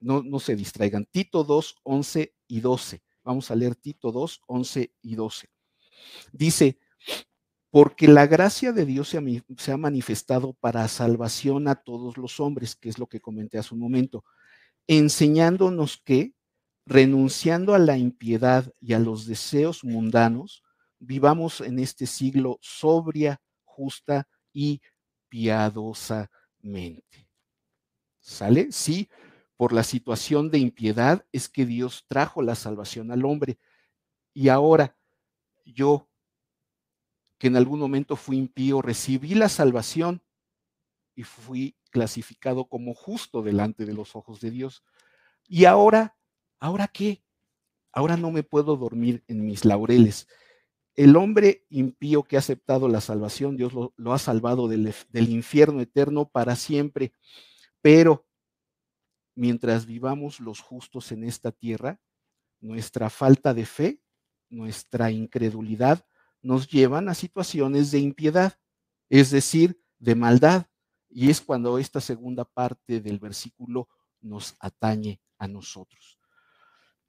no, no se distraigan. Tito 2, 11 y 12. Vamos a leer Tito 2, 11 y 12. Dice, porque la gracia de Dios se ha, manifestado para salvación a todos los hombres, que es lo que comenté hace un momento, enseñándonos que, renunciando a la impiedad y a los deseos mundanos, vivamos en este siglo sobria, justa y piadosamente. ¿Sale? Sí, por la situación de impiedad es que Dios trajo la salvación al hombre. Y ahora yo, que en algún momento fui impío, recibí la salvación y fui clasificado como justo delante de los ojos de Dios. Y ahora, ¿ahora qué? Ahora no me puedo dormir en mis laureles el hombre impío que ha aceptado la salvación, Dios lo, ha salvado del, infierno eterno para siempre. Pero mientras vivamos los justos en esta tierra, nuestra falta de fe, nuestra incredulidad, nos llevan a situaciones de impiedad, es decir, de maldad. Y es cuando esta segunda parte del versículo nos atañe a nosotros.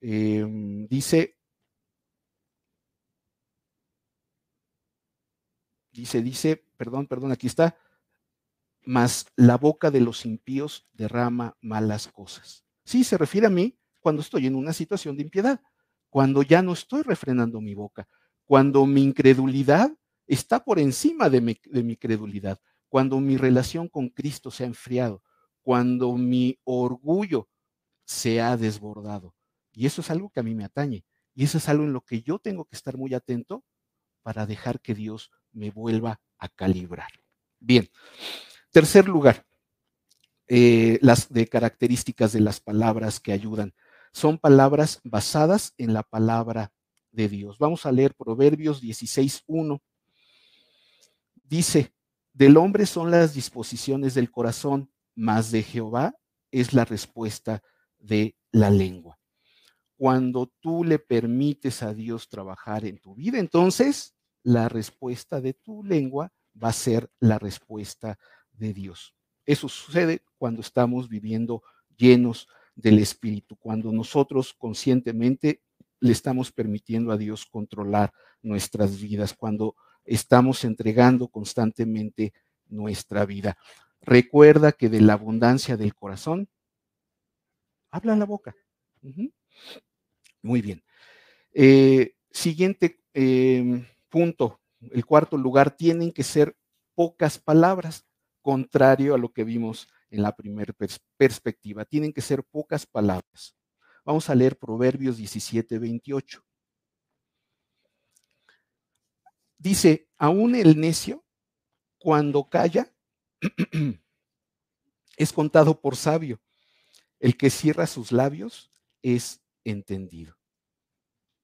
Em, dice, Dice, dice, perdón, perdón, aquí está, mas la boca de los impíos derrama malas cosas. Sí, se refiere a mí cuando estoy en una situación de impiedad, cuando ya no estoy refrenando mi boca, cuando mi incredulidad está por encima de mi, credulidad, cuando mi relación con Cristo se ha enfriado, cuando mi orgullo se ha desbordado. Y eso es algo que a mí me atañe. Y eso es algo en lo que yo tengo que estar muy atento para dejar que Dios me vuelva a calibrar. Bien, tercer lugar, eh, las de características de las palabras que ayudan. Son palabras basadas en la palabra de Dios. Vamos a leer Proverbios 16.1. Dice, del hombre son las disposiciones del corazón, mas de Jehová es la respuesta de la lengua. Cuando tú le permites a Dios trabajar en tu vida, entonces la respuesta de tu lengua va a ser la respuesta de Dios. Eso sucede cuando estamos viviendo llenos del Espíritu, cuando nosotros conscientemente le estamos permitiendo a Dios controlar nuestras vidas, cuando estamos entregando constantemente nuestra vida. Recuerda que de la abundancia del corazón, habla la boca. Muy bien. Eh, siguiente em, punto, el cuarto lugar, tienen que ser pocas palabras, contrario a lo que vimos en la primera perspectiva. Tienen que ser pocas palabras. Vamos a leer Proverbios 17, 28. Dice, aún el necio, cuando calla, [clears throat] es contado por sabio. El que cierra sus labios es entendido.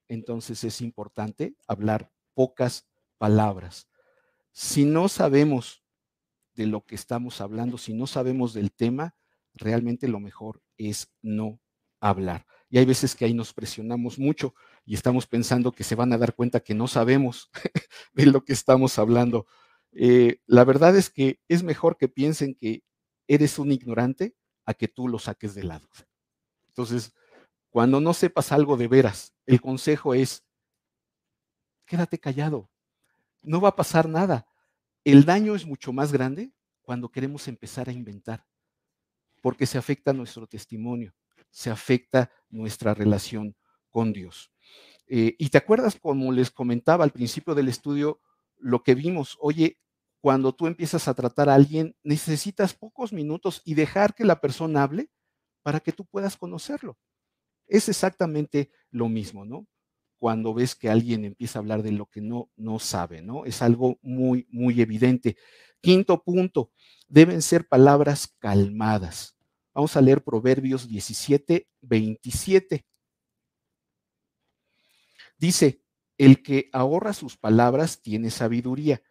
Entonces es importante hablar pocas palabras. Si no sabemos de lo que estamos hablando, si no sabemos del tema, realmente lo mejor es no hablar. Y hay veces que ahí nos presionamos mucho y estamos pensando que se van a dar cuenta que no sabemos [laughs] de lo que estamos hablando. Eh, la verdad es que es mejor que piensen que eres un ignorante a que tú lo saques de lado. Entonces, cuando no sepas algo de veras, el consejo es, quédate callado, no va a pasar nada. El daño es mucho más grande cuando queremos empezar a inventar, porque se afecta nuestro testimonio, se afecta nuestra relación con Dios. Eh, y te acuerdas, como les comentaba al principio del estudio, lo que vimos, oye, cuando tú empiezas a tratar a alguien, necesitas pocos minutos y dejar que la persona hable para que tú puedas conocerlo. Es exactamente lo mismo, ¿no? Cuando ves que alguien empieza a hablar de lo que no, no sabe, ¿no? Es algo muy, muy evidente. Quinto punto, deben ser palabras calmadas. Vamos a leer Proverbios 17, 27. Dice, el que ahorra sus palabras tiene sabiduría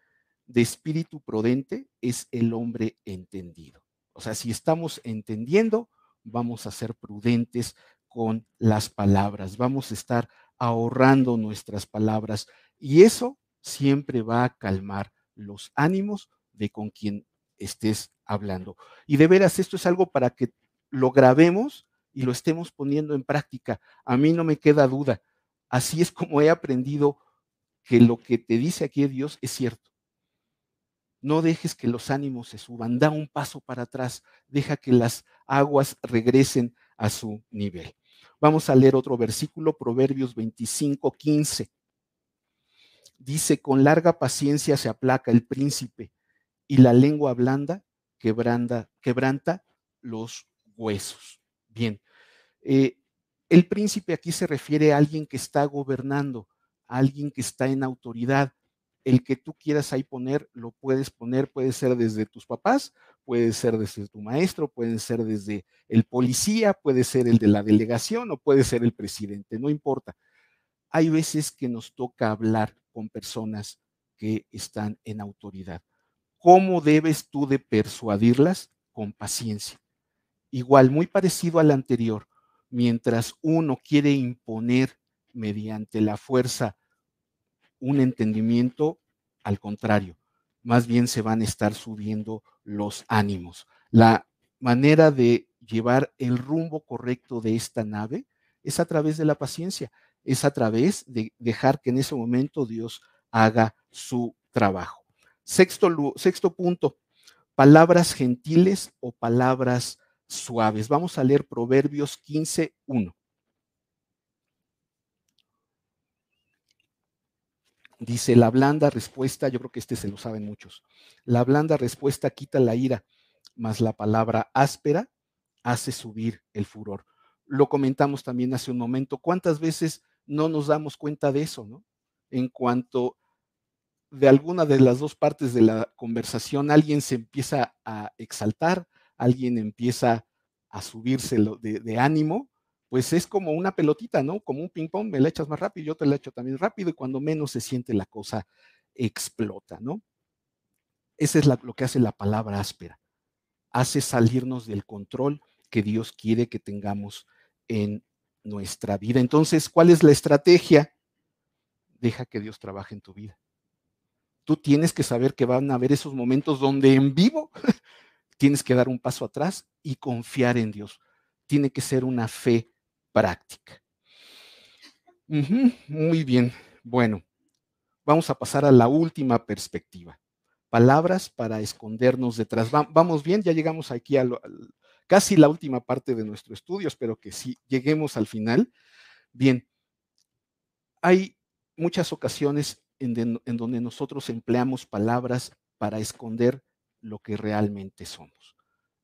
de espíritu prudente es el hombre entendido. O sea, si estamos entendiendo, vamos a ser prudentes con las palabras, vamos a estar ahorrando nuestras palabras y eso siempre va a calmar los ánimos de con quien estés hablando. Y de veras, esto es algo para que lo grabemos y lo estemos poniendo en práctica. A mí no me queda duda. Así es como he aprendido que lo que te dice aquí Dios es cierto. No dejes que los ánimos se suban, da un paso para atrás, deja que las aguas regresen a su nivel. Vamos a leer otro versículo, Proverbios 25, 15. Dice, con larga paciencia se aplaca el príncipe y la lengua blanda quebranta, los huesos. Bien, eh, el príncipe aquí se refiere a alguien que está gobernando, a alguien que está en autoridad, el que tú quieras ahí poner, lo puedes poner, puede ser desde tus papás, puede ser desde tu maestro, puede ser desde el policía, puede ser el de la delegación o puede ser el presidente, no importa. Hay veces que nos toca hablar con personas que están en autoridad. ¿Cómo debes tú de persuadirlas? Con paciencia. Igual, muy parecido al anterior, mientras uno quiere imponer mediante la fuerza un entendimiento, al contrario, más bien se van a estar subiendo los ánimos. La manera de llevar el rumbo correcto de esta nave es a través de la paciencia, es a través de dejar que en ese momento Dios haga su trabajo. Sexto, sexto punto, palabras gentiles o palabras suaves. Vamos a leer Proverbios 15, 1. Dice, la blanda respuesta, yo creo que este se lo saben muchos, la blanda respuesta quita la ira, mas la palabra áspera hace subir el furor. Lo comentamos también hace un momento, ¿cuántas veces no nos damos cuenta de eso, no? En cuanto de alguna de las dos partes de la conversación alguien se empieza a exaltar, alguien empieza a subirse de, ánimo, pues es como una pelotita, ¿no? Como un ping-pong, me la echas más rápido, yo te la echo también rápido y cuando menos se siente la cosa explota, ¿no? Ese es lo que hace la palabra áspera. Hace salirnos del control que Dios quiere que tengamos en nuestra vida. Entonces, ¿cuál es la estrategia? Deja que Dios trabaje en tu vida. Tú tienes que saber que van a haber esos momentos donde en vivo [laughs] tienes que dar un paso atrás y confiar en Dios. Tiene que ser una fe práctica. muy bien. Bueno, vamos a pasar a la última perspectiva. Palabras para escondernos detrás. vamos bien, ya llegamos aquí a casi la última parte de nuestro estudio. Espero que sí lleguemos al final. Bien, hay muchas ocasiones en, donde nosotros empleamos palabras para esconder lo que realmente somos.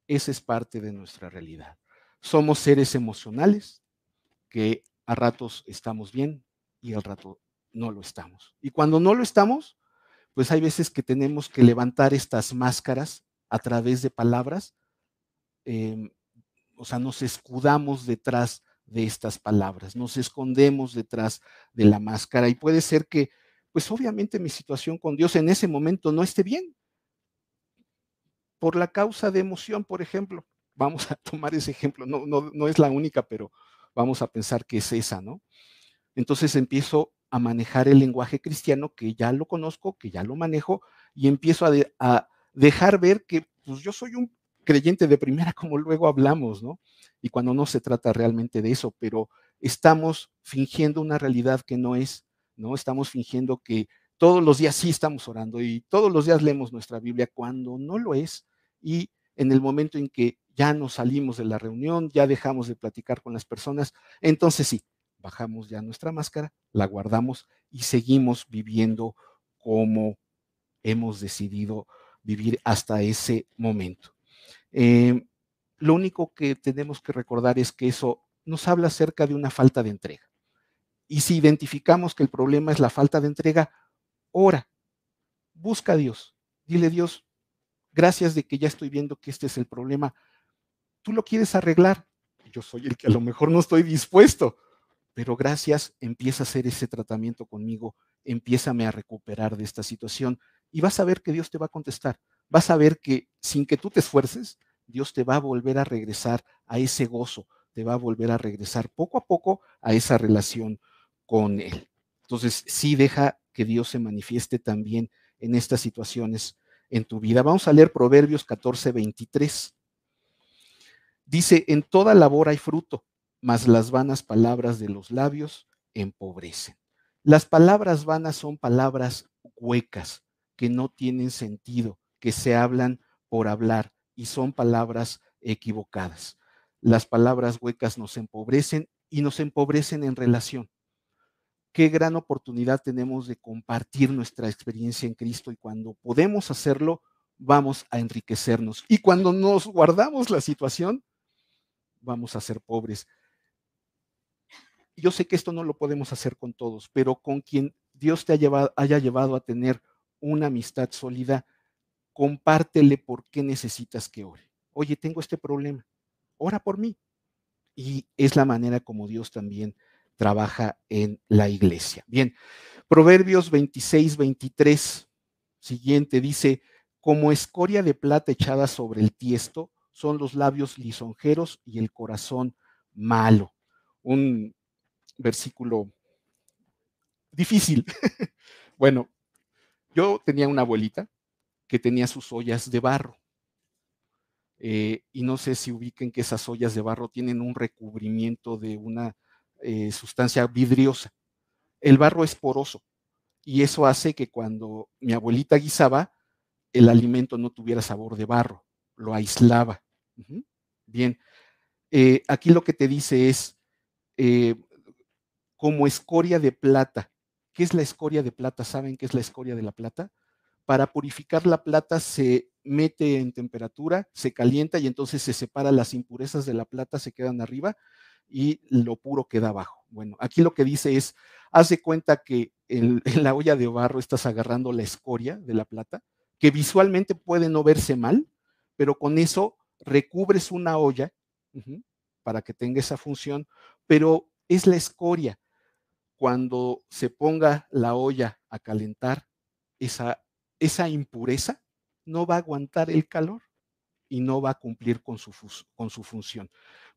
Esa es parte de nuestra realidad. Somos seres emocionales que a ratos estamos bien y al rato no lo estamos. Y cuando no lo estamos, pues hay veces que tenemos que levantar estas máscaras a través de palabras. Em, o sea, nos escudamos detrás de estas palabras, nos escondemos detrás de la máscara y puede ser que, pues obviamente mi situación con Dios en ese momento no esté bien. Por la causa de emoción, por ejemplo. Vamos a tomar ese ejemplo, no, no, no es la única, pero vamos a pensar que es esa, ¿no? Entonces empiezo a manejar el lenguaje cristiano, que ya lo conozco, que ya lo manejo, y empiezo a, dejar ver que pues, yo soy un creyente de primera, como luego hablamos, ¿no? Y cuando no se trata realmente de eso, pero estamos fingiendo una realidad que no es, ¿no? Estamos fingiendo que todos los días sí estamos orando y todos los días leemos nuestra Biblia cuando no lo es. Y en el momento en que ya nos salimos de la reunión, ya dejamos de platicar con las personas, entonces sí, bajamos ya nuestra máscara, la guardamos y seguimos viviendo como hemos decidido vivir hasta ese momento. Eh, lo único que tenemos que recordar es que eso nos habla acerca de una falta de entrega. Y si identificamos que el problema es la falta de entrega, ora, busca a Dios, dile Dios, gracias de que ya estoy viendo que este es el problema, tú lo quieres arreglar, yo soy el que a lo mejor no estoy dispuesto, pero gracias, empieza a hacer ese tratamiento conmigo, empiézame a recuperar de esta situación y vas a ver que Dios te va a contestar. Vas a ver que sin que tú te esfuerces, Dios te va a volver a regresar a ese gozo, te va a volver a regresar poco a poco a esa relación con Él. Entonces, sí deja que Dios se manifieste también en estas situaciones en tu vida. Vamos a leer Proverbios 14, 23. Dice, en toda labor hay fruto, mas las vanas palabras de los labios empobrecen. Las palabras vanas son palabras huecas, que no tienen sentido, que se hablan por hablar y son palabras equivocadas. Las palabras huecas nos empobrecen y nos empobrecen en relación. Qué gran oportunidad tenemos de compartir nuestra experiencia en Cristo y cuando podemos hacerlo, vamos a enriquecernos. Y cuando nos guardamos la situación, vamos a ser pobres yo sé que esto no lo podemos hacer con todos, pero con quien Dios te haya llevado, a tener una amistad sólida, compártele por qué necesitas que ore. Oye, tengo este problema, ora por mí. Y es la manera como Dios también trabaja en la iglesia. Bien, Proverbios 26, 23, siguiente, dice, como escoria de plata echada sobre el tiesto, son los labios lisonjeros y el corazón malo. Un versículo difícil. [laughs] bueno, yo tenía una abuelita que tenía sus ollas de barro. Eh, y no sé si ubiquen que esas ollas de barro tienen un recubrimiento de una eh, sustancia vidriosa. El barro es poroso y eso hace que cuando mi abuelita guisaba, el alimento no tuviera sabor de barro, lo aislaba. Bien, eh, aquí lo que te dice es, como escoria de plata. ¿Qué es la escoria de plata? ¿Saben qué es la escoria de la plata? Para purificar la plata se mete en temperatura, se calienta y entonces se separa las impurezas de la plata, se quedan arriba y lo puro queda abajo. Bueno, aquí lo que dice es, haz de cuenta que [laughs] en, la olla de barro estás agarrando la escoria de la plata, que visualmente puede no verse mal, pero con eso recubres una olla para que tenga esa función, pero es la escoria cuando se ponga la olla a calentar, esa, impureza no va a aguantar el calor y no va a cumplir con su función.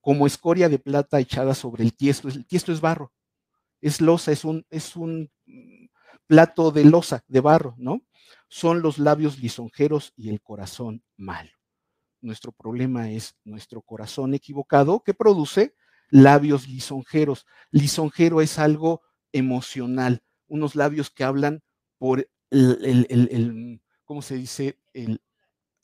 Como escoria de plata echada sobre el tiesto, el tiesto es barro, es losa, es un, es un plato de losa, de barro, ¿no? Son los labios lisonjeros y el corazón malo. Nuestro problema es nuestro corazón equivocado que produce labios lisonjeros. Lisonjero es algo emocional, unos labios que hablan por el, ¿cómo se dice? El,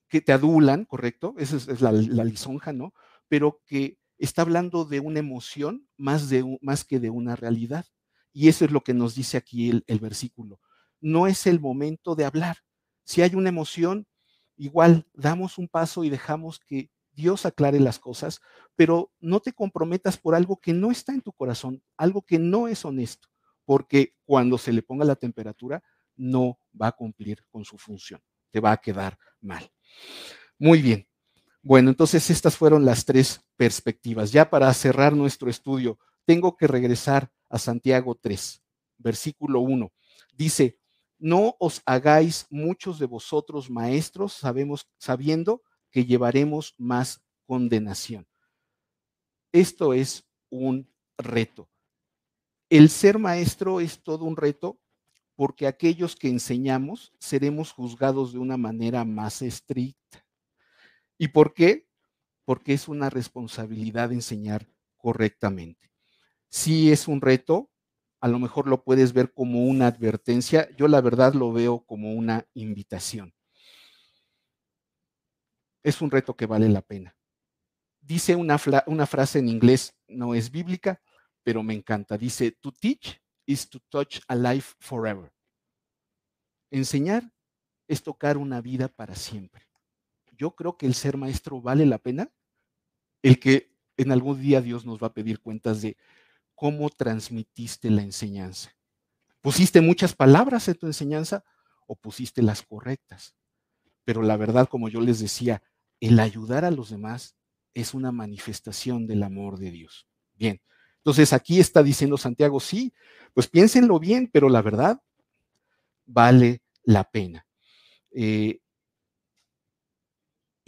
que te adulan, ¿correcto? Esa es, la, lisonja, ¿no? Pero que está hablando de una emoción más, de, más que de una realidad. Y eso es lo que nos dice aquí el, el versículo. No es el momento de hablar. Si hay una emoción, igual damos un paso y dejamos que Dios aclare las cosas, pero no te comprometas por algo que no está en tu corazón, algo que no es honesto, porque cuando se le ponga la temperatura, no va a cumplir con su función, te va a quedar mal. Muy bien. Bueno, entonces estas fueron las tres perspectivas. Ya para cerrar nuestro estudio, tengo que regresar a Santiago 3, versículo 1. Dice, no os hagáis muchos de vosotros maestros, sabemos, sabiendo que llevaremos más condenación. Esto es un reto. El ser maestro es todo un reto porque aquellos que enseñamos seremos juzgados de una manera más estricta. ¿Y por qué? Porque es una responsabilidad enseñar correctamente. Si es un reto, a lo mejor lo puedes ver como una advertencia, yo la verdad lo veo como una invitación. Es un reto que vale la pena. Dice una, una frase en inglés, no es bíblica, pero me encanta. Dice, to teach is to touch a life forever. Enseñar es tocar una vida para siempre. Yo creo que el ser maestro vale la pena, el que en algún día Dios nos va a pedir cuentas de cómo transmitiste la enseñanza. ¿Pusiste muchas palabras en tu enseñanza o pusiste las correctas? Pero la verdad, como yo les decía, el ayudar a los demás es una manifestación del amor de Dios. Bien, entonces aquí está diciendo Santiago, sí, pues piénsenlo bien, pero la verdad vale la pena. Eh,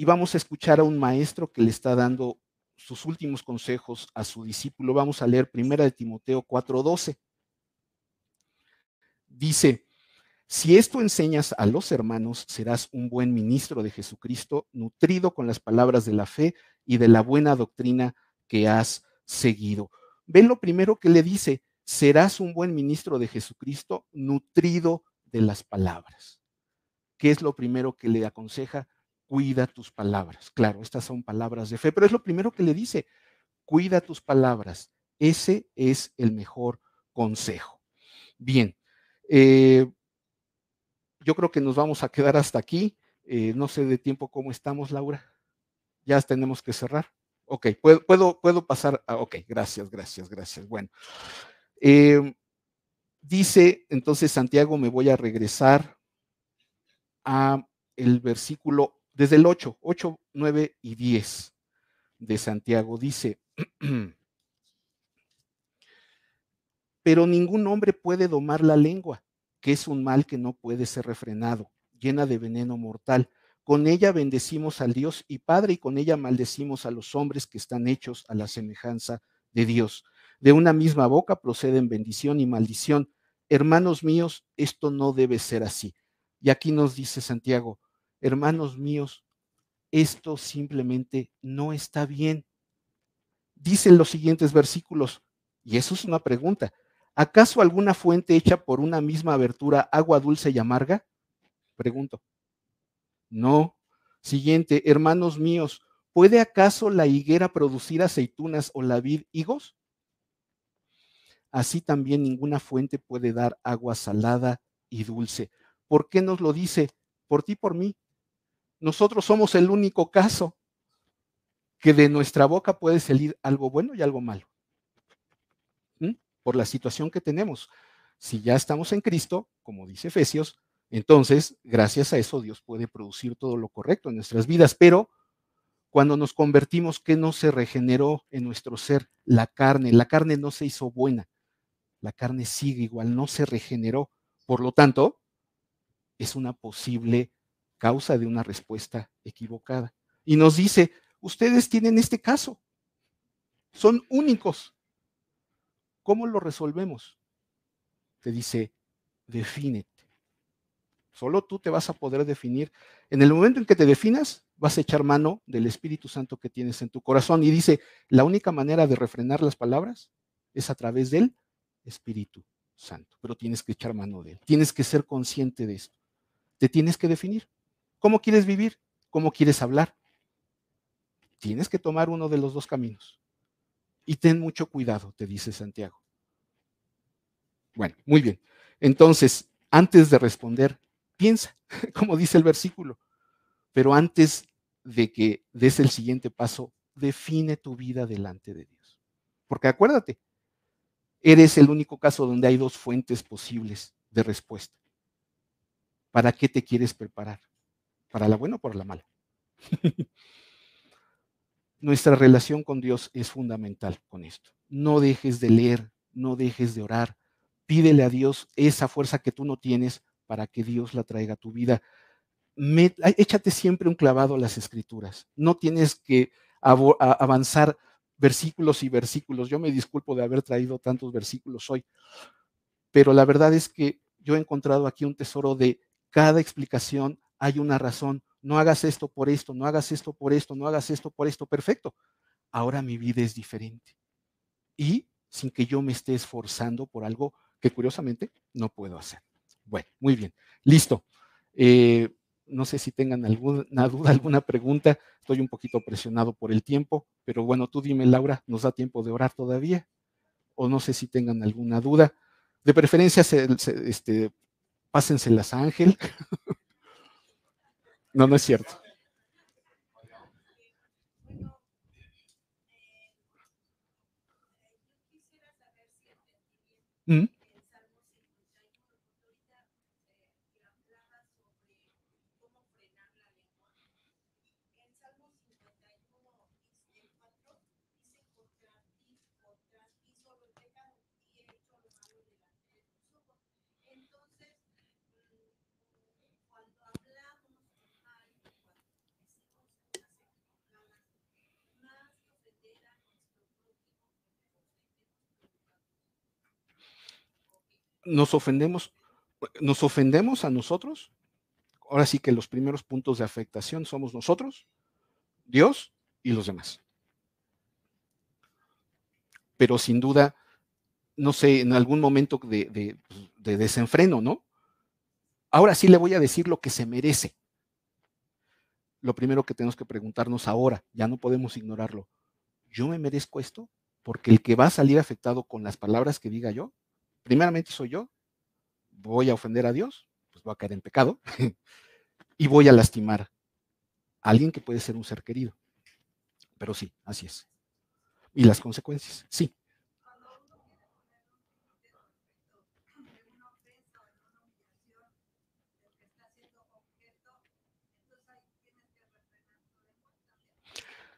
y vamos a escuchar a un maestro que le está dando sus últimos consejos a su discípulo. Vamos a leer primera de Timoteo 4:12. Dice, si esto enseñas a los hermanos, serás un buen ministro de Jesucristo, nutrido con las palabras de la fe y de la buena doctrina que has seguido. Ven lo primero que le dice, serás un buen ministro de Jesucristo, nutrido de las palabras. ¿Qué es lo primero que le aconseja? Cuida tus palabras. Claro, estas son palabras de fe, pero es lo primero que le dice, cuida tus palabras. Ese es el mejor consejo. Bien, eh, yo creo que nos vamos a quedar hasta aquí. Eh, no sé de tiempo cómo estamos, Laura. Ya tenemos que cerrar. Ok, puedo, puedo, puedo pasar. A, ok, gracias, gracias, gracias. Bueno, eh, dice entonces Santiago, me voy a regresar a el versículo desde el 8, 8, 9 y 10 de Santiago dice, [clears throat] pero ningún hombre puede domar la lengua, que es un mal que no puede ser refrenado, llena de veneno mortal. Con ella bendecimos al Dios y Padre y con ella maldecimos a los hombres que están hechos a la semejanza de Dios. De una misma boca proceden bendición y maldición. Hermanos míos, esto no debe ser así. Y aquí nos dice Santiago, hermanos míos, esto simplemente no está bien. Dicen los siguientes versículos, y eso es una pregunta. ¿Acaso alguna fuente hecha por una misma abertura, agua dulce y amarga? Pregunto. No. Siguiente, hermanos míos, ¿puede acaso la higuera producir aceitunas o la vid higos? Así también ninguna fuente puede dar agua salada y dulce. ¿Por qué nos lo dice? Por ti, por mí, nosotros somos el único caso que de nuestra boca puede salir algo bueno y algo malo. Por la situación que tenemos. Si ya estamos en Cristo, como dice Efesios, entonces, gracias a eso, Dios puede producir todo lo correcto en nuestras vidas. Pero cuando nos convertimos, ¿qué no se regeneró en nuestro ser? La carne. La carne no se hizo buena. La carne sigue igual, no se regeneró. Por lo tanto, es una posible causa de una respuesta equivocada. Y nos dice, ustedes tienen este caso, son únicos. ¿Cómo lo resolvemos? Te dice, defínete. Solo tú te vas a poder definir. En el momento en que te definas, vas a echar mano del Espíritu Santo que tienes en tu corazón. Y dice, la única manera de refrenar las palabras es a través del Espíritu Santo, pero tienes que echar mano de él. Tienes que ser consciente de esto. Te tienes que definir. ¿Cómo quieres vivir? ¿Cómo quieres hablar? Tienes que tomar uno de los dos caminos. Y ten mucho cuidado, te dice Santiago. Bueno, muy bien. Entonces, antes de responder, piensa, [laughs] como dice el versículo, pero antes de que des el siguiente paso, define tu vida delante de Dios. Porque acuérdate, eres el único caso donde hay dos fuentes posibles de respuesta. ¿Para qué te quieres preparar? ¿Para la buena o para la mala? Nuestra relación con Dios es fundamental con esto. No dejes de leer, no dejes de orar. Pídele a Dios esa fuerza que tú no tienes para que Dios la traiga a tu vida. échate siempre un clavado a las escrituras. No tienes que avanzar versículos y versículos. Yo me disculpo de haber traído tantos versículos hoy, pero la verdad es que yo he encontrado aquí un tesoro de cada explicación hay una razón. No hagas esto por esto, no hagas esto por esto, no hagas esto por esto. Perfecto. Ahora mi vida es diferente. Y sin que yo me esté esforzando por algo que curiosamente no puedo hacer. Bueno, muy bien. Listo. Eh, no sé si tengan alguna duda, alguna pregunta. Estoy un poquito presionado por el tiempo, pero bueno, tú dime, Laura, ¿nos da tiempo de orar todavía? O no sé si tengan alguna duda. De preferencia, este, pásenselas a Ángel. [laughs] no, nos ofendemos, nos ofendemos a nosotros. Ahora sí que los primeros puntos de afectación somos nosotros, Dios y los demás. Pero sin duda, no sé, en algún momento de, de desenfreno, ¿no? Ahora sí le voy a decir lo que se merece. Lo primero que tenemos que preguntarnos ahora, ya no podemos ignorarlo. ¿Yo me merezco esto? Porque el que va a salir afectado con las palabras que diga yo primeramente soy yo, voy a ofender a Dios, pues voy a caer en pecado [laughs] y voy a lastimar a alguien que puede ser un ser querido. Pero sí, así es. Y las consecuencias, sí.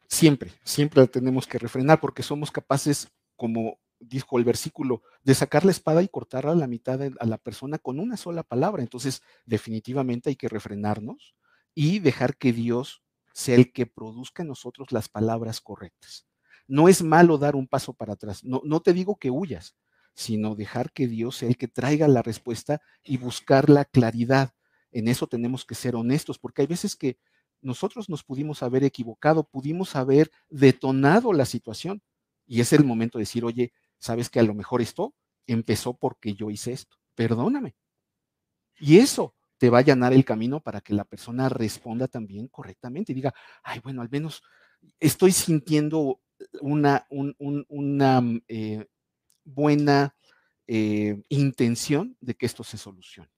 Siempre, siempre la tenemos que refrenar porque somos capaces como dijo el versículo, de sacar la espada y cortarla a la mitad a la persona con una sola palabra. Entonces, definitivamente hay que refrenarnos y dejar que Dios sea el que produzca en nosotros las palabras correctas. No es malo dar un paso para atrás. No, no te digo que huyas, sino dejar que Dios sea el que traiga la respuesta y buscar la claridad. En eso tenemos que ser honestos, porque hay veces que nosotros nos pudimos haber equivocado, pudimos haber detonado la situación. Y es el momento de decir, oye, sabes que a lo mejor esto empezó porque yo hice esto, perdóname. Y eso te va a allanar el camino para que la persona responda también correctamente y diga, ay, bueno, al menos estoy sintiendo una, mm, eh, buena eh, intención de que esto se solucione.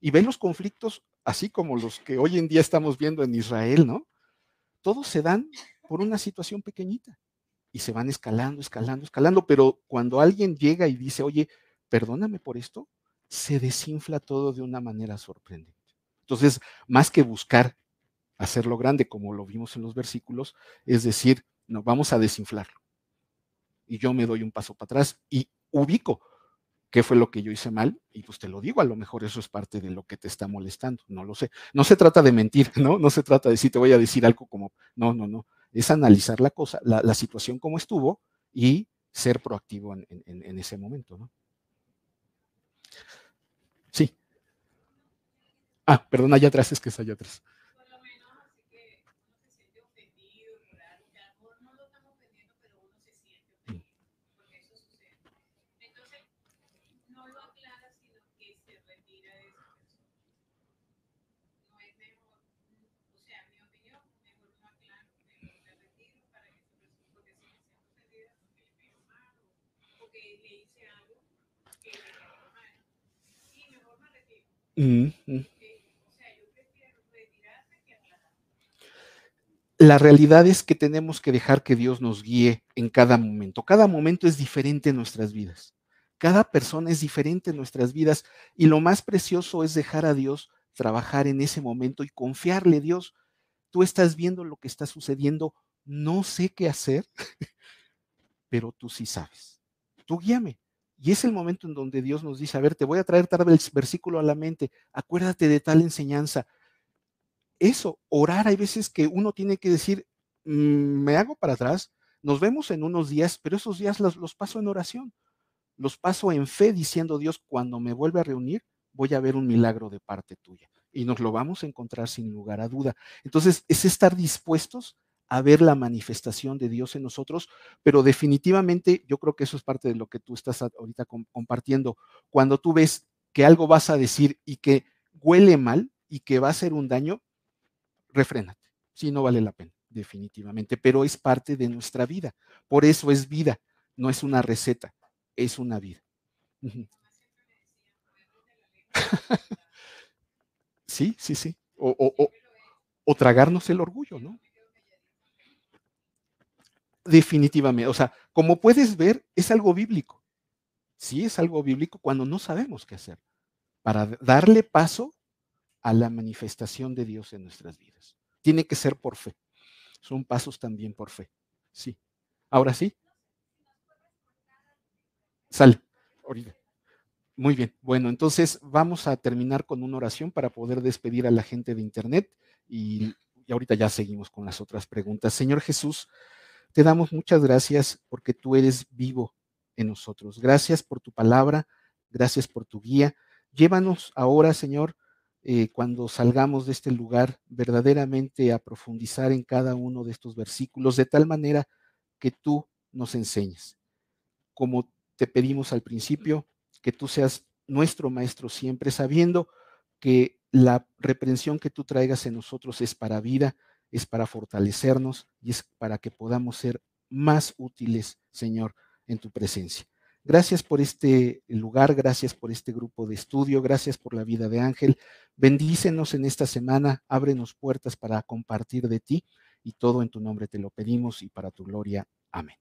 Y ven los conflictos, así como los que hoy en día estamos viendo en Israel, ¿no? Todos se dan por una situación pequeñita y se van escalando, escalando, escalando, pero cuando alguien llega y dice, oye, perdóname por esto, se desinfla todo de una manera sorprendente. Entonces, más que buscar hacerlo grande, como lo vimos en los versículos, es decir, no, vamos a desinflarlo. Y yo me doy un paso para atrás y ubico qué fue lo que yo hice mal, y pues te lo digo, a lo mejor eso es parte de lo que te está molestando, no lo sé. No se trata de mentir, [laughs] ¿no? No se trata de decir, te voy a decir algo como, no, no, no es analizar la cosa, la, situación como estuvo y ser proactivo en, ese momento. ¿no? Sí. Ah, perdón, allá atrás, es que es allá atrás. La realidad es que tenemos que dejar que Dios nos guíe en cada momento. Cada momento es diferente en nuestras vidas. Cada persona es diferente en nuestras vidas y lo más precioso es dejar a Dios trabajar en ese momento y confiarle, Dios, tú estás viendo lo que está sucediendo, no sé qué hacer, [laughs] pero tú sí sabes. Tú guíame. Y es el momento en donde Dios nos dice, a ver, te voy a traer tal versículo a la mente, acuérdate de tal enseñanza. Eso, orar, hay veces que uno tiene que decir, mm, me hago para atrás, nos vemos en unos días, pero esos días los, los paso en oración, los paso en fe diciendo, Dios, cuando me vuelve a reunir, voy a ver un milagro de parte tuya. Y nos lo vamos a encontrar sin lugar a duda. Entonces, es estar dispuestos a ver la manifestación de Dios en nosotros, pero definitivamente yo creo que eso es parte de lo que tú estás ahorita compartiendo. Cuando tú ves que algo vas a decir y que huele mal y que va a hacer un daño, refrénate. Sí, no vale la pena, definitivamente, pero es parte de nuestra vida. Por eso es vida, no es una receta, es una vida. [laughs] sí, sí, sí. O, o tragarnos el orgullo, ¿no? Definitivamente. O sea, como puedes ver, es algo bíblico. Sí, es algo bíblico cuando no sabemos qué hacer para darle paso a la manifestación de Dios en nuestras vidas. Tiene que ser por fe. Son pasos también por fe. Sí. Ahora sí. Sale. Muy bien. Bueno, entonces vamos a terminar con una oración para poder despedir a la gente de Internet y, y ahorita ya seguimos con las otras preguntas. Señor Jesús, te damos muchas gracias porque tú eres vivo en nosotros. Gracias por tu palabra, gracias por tu guía. Llévanos ahora, Señor, eh, cuando salgamos de este lugar, verdaderamente a profundizar en cada uno de estos versículos, de tal manera que tú nos enseñes. Como te pedimos al principio, que tú seas nuestro maestro siempre, sabiendo que la reprensión que tú traigas en nosotros es para vida es para fortalecernos y es para que podamos ser más útiles, Señor, en tu presencia. Gracias por este lugar, gracias por este grupo de estudio, gracias por la vida de Ángel. Bendícenos en esta semana, ábrenos puertas para compartir de ti y todo en tu nombre te lo pedimos y para tu gloria. Amén.